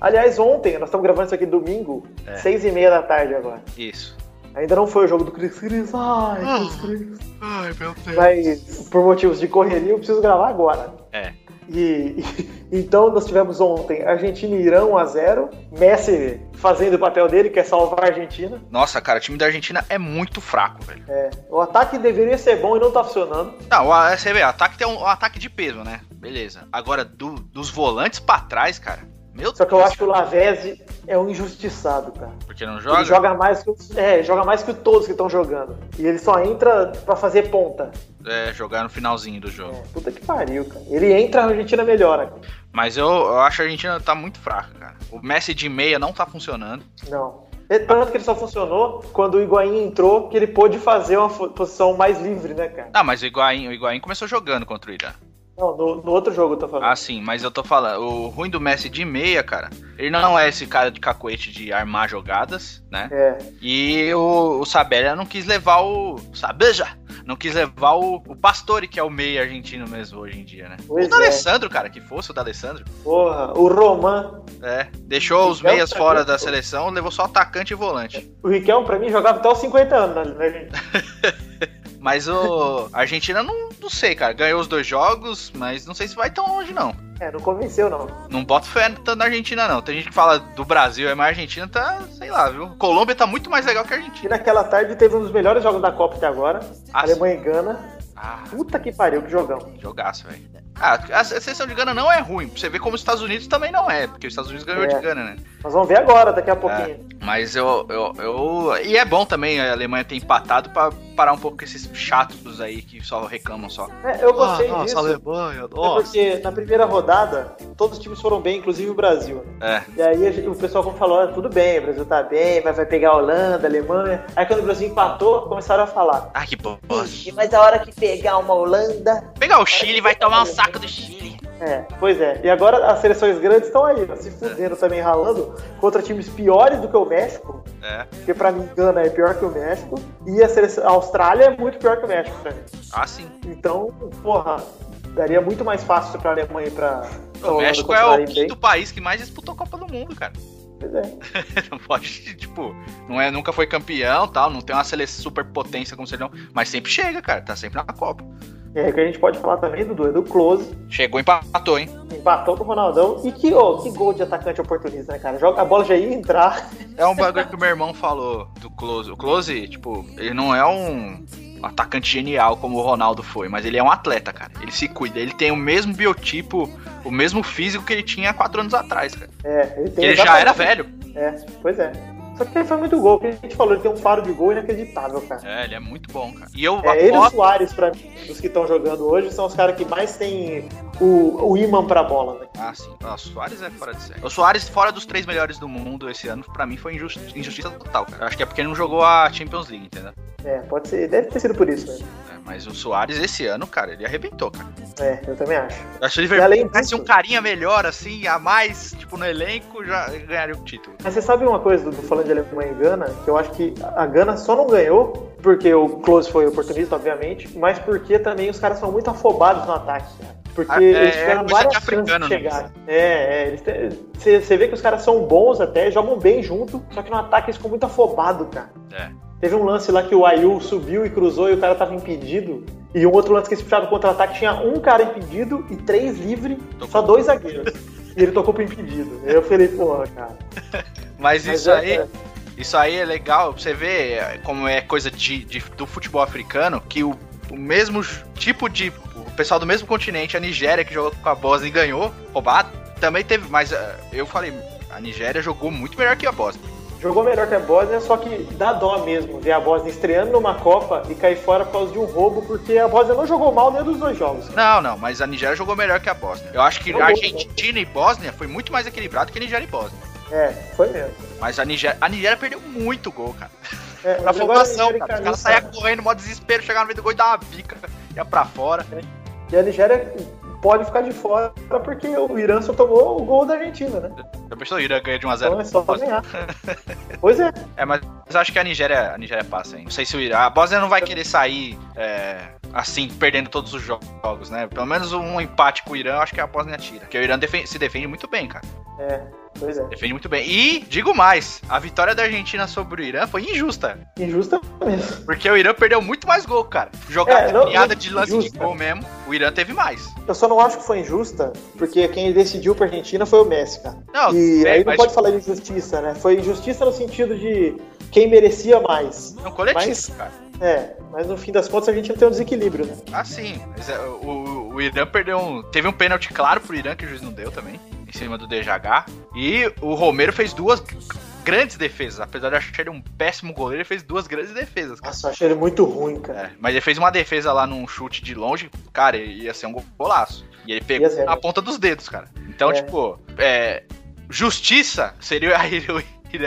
Aliás, ontem, nós estamos gravando isso aqui domingo, É. seis e meia da tarde agora. Isso. Ainda não foi o jogo do Cris Cris. Ai, Cris Cris. Ai, meu Deus. Mas por motivos de correria, eu preciso gravar agora. É. E, e- então nós tivemos ontem Argentina e Irã 1 a 0 Messi fazendo o papel dele, que é salvar a Argentina. Nossa, cara, o time da Argentina é muito fraco, velho. É, o ataque deveria ser bom e não tá funcionando. Não, o, você vê, o ataque tem um, um ataque de peso, né? Beleza. Agora, do- dos volantes pra trás, cara. Meu Só que eu Deus, acho que o Lavezzi é um injustiçado, cara. Porque não joga? Ele joga mais que é, joga mais que todos que estão jogando. E ele só entra pra fazer ponta. É, jogar no finalzinho do jogo. É, puta que pariu, cara. Ele entra, a Argentina melhora. cara. Mas eu, eu acho que a Argentina tá muito fraca, cara. O Messi de meia não tá funcionando. Não. É tanto que ele só funcionou quando o Higuaín entrou, que ele pôde fazer uma posição mais livre, né, cara? Ah, mas o Higuaín, o Higuaín começou jogando contra o Irã. Não, no, no outro jogo eu tô falando. Ah, sim, mas eu tô falando, o ruim do Messi de meia, cara, ele não é esse cara de cacoete de armar jogadas, né? É. E o, o Sabella não quis levar o. Sabeja! Não quis levar o, o Pastore, que é o meia argentino mesmo hoje em dia, né? Pois o do é. Alessandro, cara, que fosse o da Alessandro. Porra, o Roman. É. Deixou os meias fora muito da seleção, levou só atacante e volante. O Riquelme, pra mim, jogava até os 50 anos na, na Argentina. Mas o a Argentina não, não sei, cara. Ganhou os dois jogos, mas não sei se vai tão longe, não. É, não convenceu, não. Não boto fé tanto na Argentina, não. Tem gente que fala do Brasil, é mais a Argentina tá, sei lá, viu? Colômbia tá muito mais legal que a E Argentina. naquela tarde teve um dos melhores jogos da Copa até agora. Ah, Alemanha e Gana. Ah, Puta que pariu, que jogão. jogaço, velho. Ah, a seleção de Gana não é ruim. Pra você ver como os Estados Unidos também não é, porque os Estados Unidos ganhou É. de Gana, né? Nós vamos ver agora, daqui a pouquinho. Mas eu, eu, eu. E é bom também a Alemanha ter empatado pra parar um pouco com esses chatos aí que só reclamam só. É, eu gostei Ah, disso. nossa, Alemanha, É nossa. porque na primeira rodada, todos os times foram bem, inclusive o Brasil. É. E aí o pessoal falou, ah, tudo bem, o Brasil tá bem, mas vai pegar a Holanda, a Alemanha. Aí quando o Brasil empatou, começaram a falar. Ah, que bosta. "Ixi, mas a hora que pegar uma Holanda. Pegar o Chile, vai tomar um saco do Chile. É, pois é. E agora as seleções grandes estão aí, ó, se fudendo também, ralando contra times piores do que o México. É. Porque pra mim, Gana é pior que o México. E a, seleção, a Austrália é muito pior que o México pra mim. Ah, sim. Então, porra, daria muito mais fácil pra Alemanha e pra. O Holanda México é o quinto país que mais disputou Copa do Mundo, cara. Pois é. não pode, tipo, não é, nunca foi campeão tal, não tem uma seleção super potência como seria, mas sempre chega, cara, tá sempre na Copa. O que a gente pode falar também, Dudu, é do Close, Chegou, empatou, hein? empatou com o Ronaldão. E que, ô, que gol de atacante oportunista, né, cara? Joga, a bola já ia entrar. É um bagulho que o meu irmão falou do Close. O Close, tipo, ele não é um atacante genial como o Ronaldo foi, mas ele é um atleta, cara. Ele se cuida, ele tem o mesmo biotipo, o mesmo físico que ele tinha quatro anos atrás, cara. É, ele tem Ele já era velho. É, pois é. Só que ele foi muito gol, que a gente falou, ele tem um faro de gol inacreditável, cara. É, ele é muito bom, cara. E eu É, ele e o aposto- Soares, pra mim, dos que estão jogando hoje, são os caras que mais têm o, o imã pra bola, né? Ah, sim. Ah, o Soares é fora de série. O Soares, fora dos três melhores do mundo esse ano, pra mim foi injusti- injustiça total, cara. Eu acho que é porque ele não jogou a Champions League, entendeu? É, pode ser, deve ter sido por isso, né? É, mas o Soares esse ano, cara, ele arrebentou, cara. É, eu também acho. Eu acho que E tivesse disso- um carinha melhor, assim, a mais, tipo, no elenco, já ganharia o título. Mas você sabe uma coisa, Dudu, falando de Alemanha e Gana, que eu acho que a Gana só não ganhou porque o Close foi oportunista, obviamente, mas porque também os caras são muito afobados no ataque, cara. Porque é- eles é tiveram de várias chances de chegar. É, é, você você vê que os caras são bons até, jogam bem junto, só que no ataque eles ficam muito afobados, cara. É. Teve um lance lá que o Ayu subiu e cruzou e o cara tava impedido. E um outro lance que eles puxaram contra-ataque tinha um cara impedido e três livres, só dois zagueiros. E ele tocou pro impedido. Eu falei, porra, cara. Mas, Mas isso é- aí. é. Isso aí é legal, você ver é, como é coisa de, de- do futebol africano, que o, o mesmo tipo de. O pessoal do mesmo continente, a Nigéria, que jogou com a Bósnia e ganhou, roubado, também teve. Mas é, eu falei, a Nigéria jogou muito melhor que a Bósnia. Jogou melhor que a Bósnia, só que dá dó mesmo ver a Bósnia estreando numa Copa e cair fora por causa de um roubo, porque a Bósnia não jogou mal nenhum dos dois jogos. Não, não, mas a Nigéria jogou melhor que a Bósnia. Eu acho que Jogou, a Argentina e Bósnia foi muito mais equilibrado que a Nigéria e Bósnia. É, foi mesmo. Mas a Nigéria, a Nigéria perdeu muito gol, cara. É, Na Nigéria cara. Os caras saíam correndo, mó desespero, chegaram no meio do gol e dava uma bica, ia pra fora. E a Nigéria pode ficar de fora porque o Irã só tomou o gol da Argentina, né? Já pensou, o Irã ganha de 1x0. Então é só ganhar. pois é. É, mas acho que a Nigéria, a Nigéria passa, hein? Não sei se o Irã. A Bósnia não vai querer sair é, assim, perdendo todos os jogos, né? Pelo menos um empate com o Irã, eu acho que a Bósnia tira. Porque o Irã defen- se defende muito bem, cara. É, pois é. Defende muito bem. E, digo mais, a vitória da Argentina sobre o Irã foi injusta. Injusta mesmo. Porque o Irã perdeu muito mais gol, cara. Jogar É, não- não- de lance justa. de gol mesmo, o Irã teve mais. Eu só não acho que foi injusta, porque quem decidiu pra Argentina foi o Messi, cara. Não, E é, aí não mas- pode falar de injustiça, né? Foi injustiça no sentido de quem merecia mais. É um coletivo, Mas- cara. É, mas no fim das contas a gente não tem um desequilíbrio, né? Ah, sim. Mas, é, o, o Irã perdeu um. Teve um pênalti claro pro Irã que o juiz não deu também. Em cima do DJH. E o Romero fez duas grandes defesas. Apesar de eu achar ele um péssimo goleiro, ele fez duas grandes defesas. cara. Nossa, eu achei ele muito ruim, cara. É, mas ele fez uma defesa lá num chute de longe, cara, ia ser um golaço. E ele pegou ser, na né? ponta dos dedos, cara. Então, É. tipo, é, justiça seria a Irã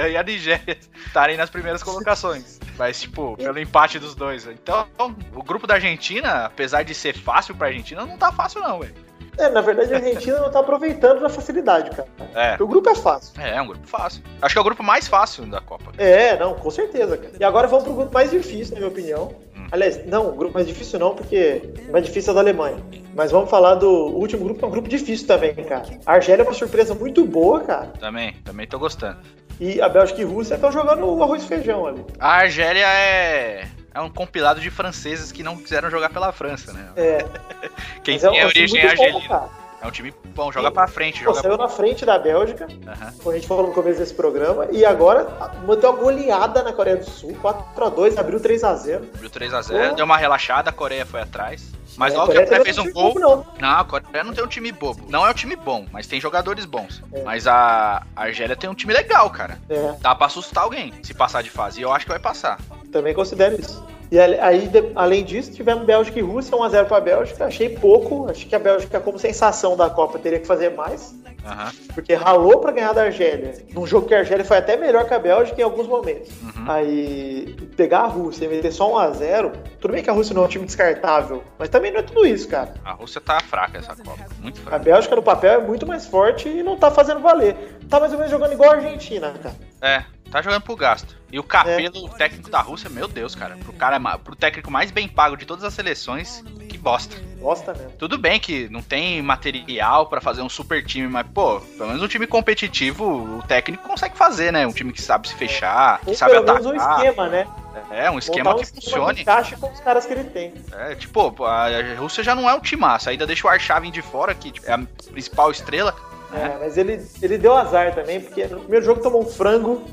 e a Nigéria estarem nas primeiras colocações. Mas, tipo, pelo empate dos dois. Então, o grupo da Argentina, apesar de ser fácil pra Argentina, não tá fácil, não, velho. É, na verdade a Argentina não tá aproveitando da facilidade, cara. É. Porque o grupo é fácil. É, é um grupo fácil. Acho que é o grupo mais fácil da Copa. É, não, com certeza, cara. E agora vamos pro grupo mais difícil, na minha opinião. Hum. Aliás, não, o grupo mais difícil não, porque o mais difícil é da Alemanha. Mas vamos falar do último grupo, que é um grupo difícil também, cara. A Argélia é uma surpresa muito boa, cara. Também, também tô gostando. E a Bélgica e a Rússia estão jogando o arroz e feijão ali. A Argélia é. É um compilado de franceses que não quiseram jogar pela França, né? É, Quem mas é um tem origem bom, argelina. cara. É um time bom, joga Sim. pra frente, Pô, joga. saiu na frente da Bélgica, Aham. como a gente falou no começo desse programa, e agora manteve uma goleada na Coreia do Sul, 4x2, abriu 3x0. Abriu 3x0, Pô. deu uma relaxada, a Coreia foi atrás. Mas É, logo que a fez um tem gol. como Não. Não, a Coreia não tem um time bobo. Não é um time bom, mas tem jogadores bons. É. Mas a Argélia tem um time legal, cara. É, Dá pra assustar alguém se passar de fase. E eu acho que vai passar. Também considero isso. E aí, além disso, tivemos Bélgica e Rússia, 1x0 pra Bélgica. Achei pouco. Acho que a Bélgica, como sensação da Copa, teria que fazer mais. Aham. Porque ralou pra ganhar da Argélia. Num jogo que a Argélia foi até melhor que a Bélgica em alguns momentos. Uhum. Aí, pegar a Rússia e meter só 1x0. Tudo bem que a Rússia não é um time descartável. Mas também não é tudo isso, cara. A Rússia tá fraca essa Copa. Muito A fraca. Bélgica no papel é muito mais forte e não tá fazendo valer. Tá mais ou menos jogando igual a Argentina, cara. É, tá jogando pro gasto. E o Capelo, o técnico da Rússia, meu Deus, cara. Pro, cara, pro técnico mais bem pago de todas as seleções, que bosta. Gosta mesmo. Tudo bem que não tem material pra fazer um super time, mas, pô, pelo menos um time competitivo, o técnico consegue fazer, né? Um time que sabe se fechar, que Ou sabe pelo menos um atacar. esquema, né? É, um esquema um que esquema funcione. encaixe com os caras que ele tem. É, tipo, a Rússia já não é um timaço, ainda deixa o Arshavin de fora, que tipo, é a principal estrela. É, mas ele, ele deu azar também, porque no primeiro jogo tomou um frango.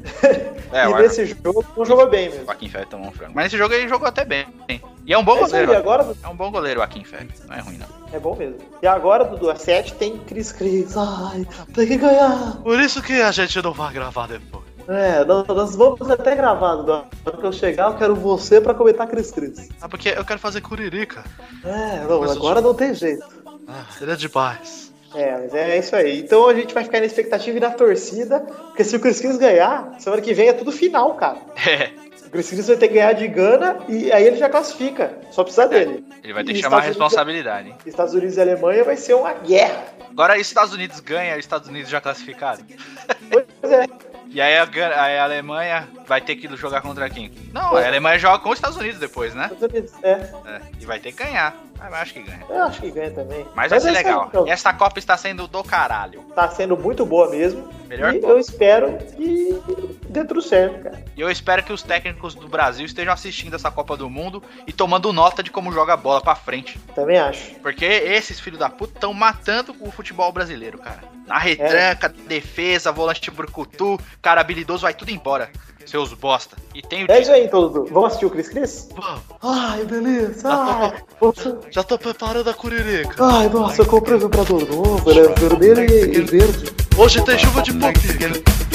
É, e nesse jogo não jogou bem mesmo. O Akinfé tomou um frango. Mas nesse jogo ele jogou até bem. E é um bom É isso aí, goleiro. agora É um bom goleiro o Akinfé. Não é ruim, não. é bom mesmo. E agora, Dudu, a 7 tem Cris Cris. Ai, tem que ganhar. Por isso que a gente não vai gravar depois. É, nós, vamos até gravar, Dudu. Na hora que eu chegar, eu quero você pra comentar Cris Cris. Ah, porque eu quero fazer curirica. É, não, Mas agora não tem jeito. Ah, seria demais. É, mas é isso aí. Então a gente vai ficar na expectativa e na torcida, porque se o Cris Cris ganhar, semana que vem é tudo final, cara. É, O Cris Cris vai ter que ganhar de Gana e aí ele já classifica. Só precisa dele. ele vai ter E que chamar a Estados Unidos- responsabilidade. hein? Estados Unidos e Alemanha vai ser uma guerra. Agora, Estados Unidos ganha, os Estados Unidos já classificado. Pois é. E aí a, aí a Alemanha vai ter que jogar contra quem? Não, a Alemanha joga com os Estados Unidos depois, né? Estados Unidos, é. É, e vai ter que ganhar. Mas acho que ganha. Eu acho que ganha também. Mas vai ser é legal. então. Essa Copa está sendo do caralho. Tá sendo muito boa mesmo. Melhor e Copa. eu espero que dê tudo certo, cara. E eu espero que os técnicos do Brasil estejam assistindo essa Copa do Mundo e tomando nota de como joga a bola pra frente. Também acho. Porque esses filhos da puta estão matando o futebol brasileiro, cara. Na retranca, defesa, volante brucutu, cara habilidoso, vai tudo embora. Seus bosta. E tem o É isso aí, então, Dudu. Vamos assistir o Cris Cris? Vamos, Ai, beleza. Ai, já tô preparando a curirica. ai, nossa eu comprei um vibrador novo. Ele é vermelho e, verde. Hoje tem chuva de palpite.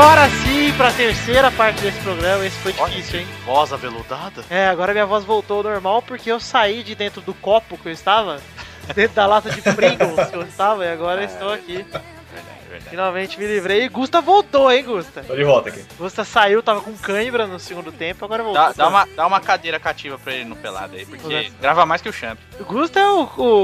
Agora sim, pra terceira parte desse programa. Esse foi difícil, hein? Voz aveludada? É, agora minha voz voltou ao normal porque eu saí de dentro do copo que eu estava, dentro da lata de Pringles que eu estava, e agora eu estou aqui. Verdade. Finalmente me livrei. E Gusta voltou, hein, Gusta? Tô de volta aqui. Gusta saiu, tava com cãibra no segundo tempo, agora voltou. Dá, dá uma, dá uma cadeira cativa pra ele no pelado aí, porque Exato. grava mais que o Champ. O Gusta é o,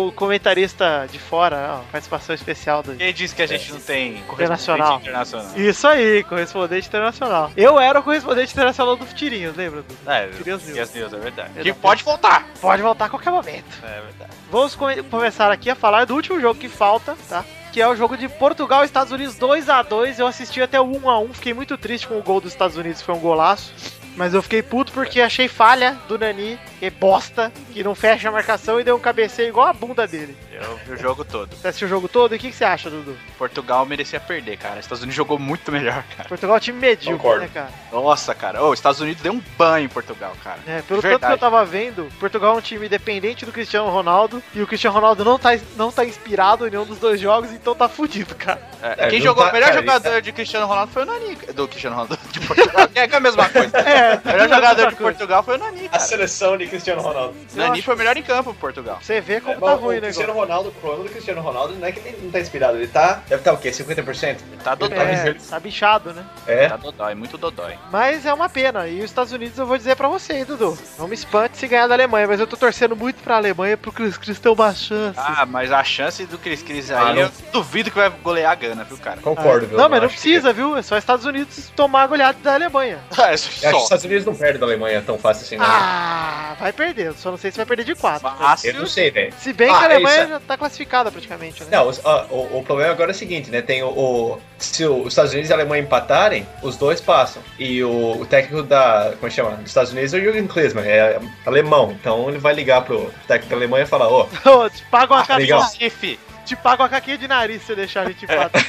o comentarista de fora, ó, participação especial do. Quem disse que a gente não tem correspondente internacional? Isso aí, correspondente internacional. Eu era o correspondente internacional do Tirinhos, lembra? Du? É, Tirinhos News. Yes News, é verdade. Que pode voltar. Pode voltar a qualquer momento. É verdade. Vamos come- começar aqui a falar do último jogo que falta, tá? Que é o jogo de Portugal e Estados Unidos 2 a 2 Eu assisti até o 1 a 1 fiquei muito triste com o gol dos Estados Unidos, foi um golaço. Mas eu fiquei puto porque achei falha do Nani, que é bosta, que não fecha a marcação e deu um cabeceio igual a bunda dele. Eu vi o jogo todo. Você assistiu o jogo todo? E o que, que você acha, Dudu? Portugal merecia perder, cara. Estados Unidos jogou muito melhor, cara. Portugal é um time medíocre, Concordo. né, cara? Nossa, cara. Ô, Estados Unidos deu um banho em Portugal, cara. É, pelo De tanto que eu tava vendo, Portugal é um time dependente do Cristiano Ronaldo e o Cristiano Ronaldo não tá, não tá inspirado em nenhum dos dois jogos, então tá fudido, cara. É, É, quem jogou tá- o melhor cara, jogador de Cristiano Ronaldo foi o Nani. Do Cristiano Ronaldo de Portugal. é, que é a mesma coisa. É, O melhor jogador de coisa. Portugal foi o Nani, A cara. seleção de Cristiano Ronaldo. Nani foi o melhor em campo pro Portugal. Você vê como É, tá o ruim o Cristiano negócio. Ronaldo, o problema do Cristiano Ronaldo não é que ele não tá inspirado, ele tá. Deve estar o quê? 50%? Tá dodói. É, tá bichado, né? É. Tá dodói, muito dodói. Mas é uma pena. E os Estados Unidos eu vou dizer pra você, hein, Dudu. Não me espante se ganhar da Alemanha, mas eu tô torcendo muito pra Alemanha pro Cris Cris ter uma chance. Ah, mas a chance do Cris Cris aí, Ah, eu duvido que vai golear a Gana, viu, cara? Concordo, Ah, viu? Não, mas não acho que- precisa, viu? É só Estados Unidos tomar a goleada da Alemanha. É, Eu acho que os só. Estados Unidos não perdem da Alemanha tão fácil assim, não. Ah, vai perder. Só não sei se vai perder de 4. Fácil. Eu não sei, velho. Se bem Ah, que a é Alemanha é. Já tá classificada praticamente, né? Não, ah, o, o problema agora é o seguinte, né? Tem o, o- se o- os Estados Unidos e a Alemanha empatarem, os dois passam. E o, o técnico da, como é que chama? Dos Estados Unidos é o Jürgen Klinsmann, é alemão. Então ele vai ligar pro técnico da Alemanha e falar, ó, Ô, te pago uma. Recife. te pago uma caquinha de nariz se você deixar a gente empatar.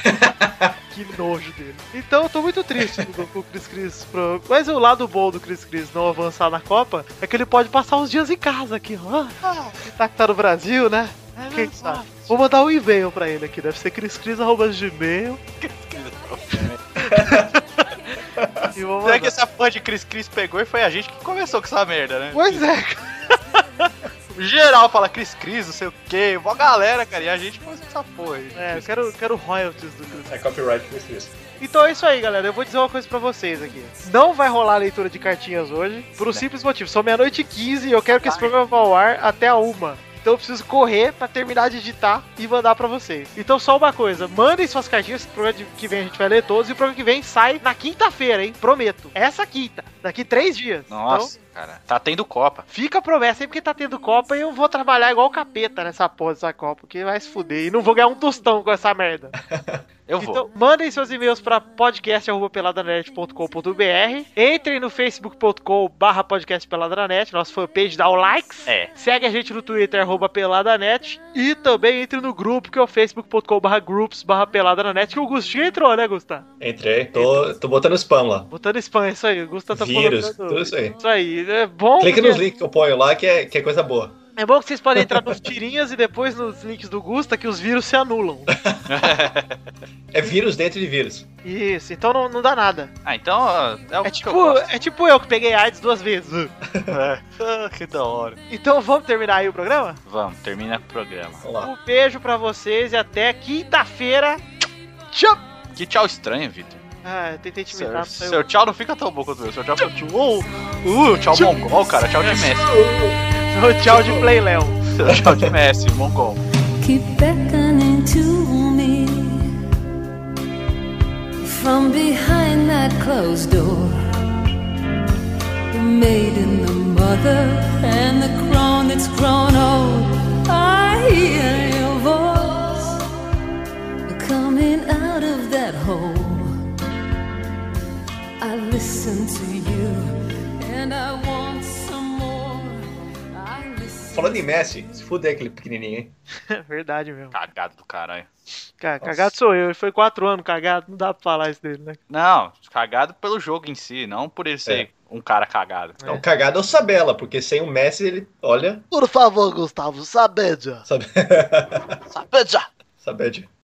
que nojo dele. Então eu tô muito triste com com o Chris Chris. Pro... Mas o lado bom do Chris Chris não avançar na Copa é que ele pode passar uns dias em casa aqui, ó. Ah, tá que tá no Brasil, né? Quem sabe? Vou mandar um e-mail pra ele aqui, deve ser chriscris.gmail. e vou Será que essa porra de Cris Cris pegou e foi a gente que começou com essa merda, né? Pois é, Geral fala Cris Cris, não sei o quê, mó galera, cara, e a gente começou com essa porra aí. é, eu quero, quero royalties do Chris é copyright por isso. Então é isso aí, galera. Eu vou dizer uma coisa pra vocês aqui. Não vai rolar a leitura de cartinhas hoje, por um simples motivo. São meia-noite e 15 e eu quero que esse programa vá ao ar até a uma. Então eu preciso correr pra terminar de editar e mandar pra vocês. Então só uma coisa, mandem suas cartinhas, que o programa de- que vem a gente vai ler todos, e o programa que vem sai na quinta-feira, hein? Prometo. Essa quinta. Daqui três dias. Nossa, cara, tá tendo Copa. Então, fica a promessa aí, porque tá tendo Copa e eu vou trabalhar igual o capeta nessa porra dessa Copa, porque vai se fuder. E não vou ganhar um tostão com essa merda. Eu vou. Então, mandem seus e-mails para podcast.peladanet.com.br. Entrem no facebook.com/barra podcastpeladanet, nossa fanpage, dá o likes. É. Segue a gente no Twitter, arroba peladanet. E também entre no grupo, que é o facebook.com/barra groups/barra peladanet, que o Gustinho entrou, né, Gustavo? Entrei, tô, tô botando spam lá. Botando spam, isso aí. O Gustavo tá Vírus, colocando- tudo isso aí. Isso aí. É bom. Clica porque- nos links que eu ponho lá, que é, que é coisa boa. É bom que vocês podem entrar nos tirinhas e depois nos links do Gusta, que os vírus se anulam. É vírus dentro de vírus. Isso, então não, não dá nada. Ah, então é o É que tipo, eu gosto. é tipo eu que peguei AIDS duas vezes. É. Ah, que da hora. Então vamos terminar aí o programa? Vamos, termina o programa. Um beijo pra vocês e até quinta-feira. Tchau! Que tchau estranho, Vitor. Ah, eu tentei te Seu, imitar, saiu. seu tchau não fica tão bom quanto o meu. Seu tchau fica tipo, uh, uh, tchau mongol, cara. Tchau de Messi. Seu tchau de Play Léo. Seu tchau de Messi, mongol. keep beckoning to me from behind that closed door. The maiden, the mother, and the crone that's grown old. I hear your voice coming out of that hole. I listen to you, and I want Falando em Messi, se fuder aquele pequenininho, hein? Verdade mesmo. Cagado do caralho. Ca- Cagado sou eu. Ele foi quatro anos cagado. Não dá pra falar isso dele, né? Não, cagado pelo jogo em si, não por ele ser um cara cagado. Então, cagado é o Sabela, porque sem o Messi ele, olha, Por favor, Gustavo, sabedia. sabe? Sabedia. Sabedia.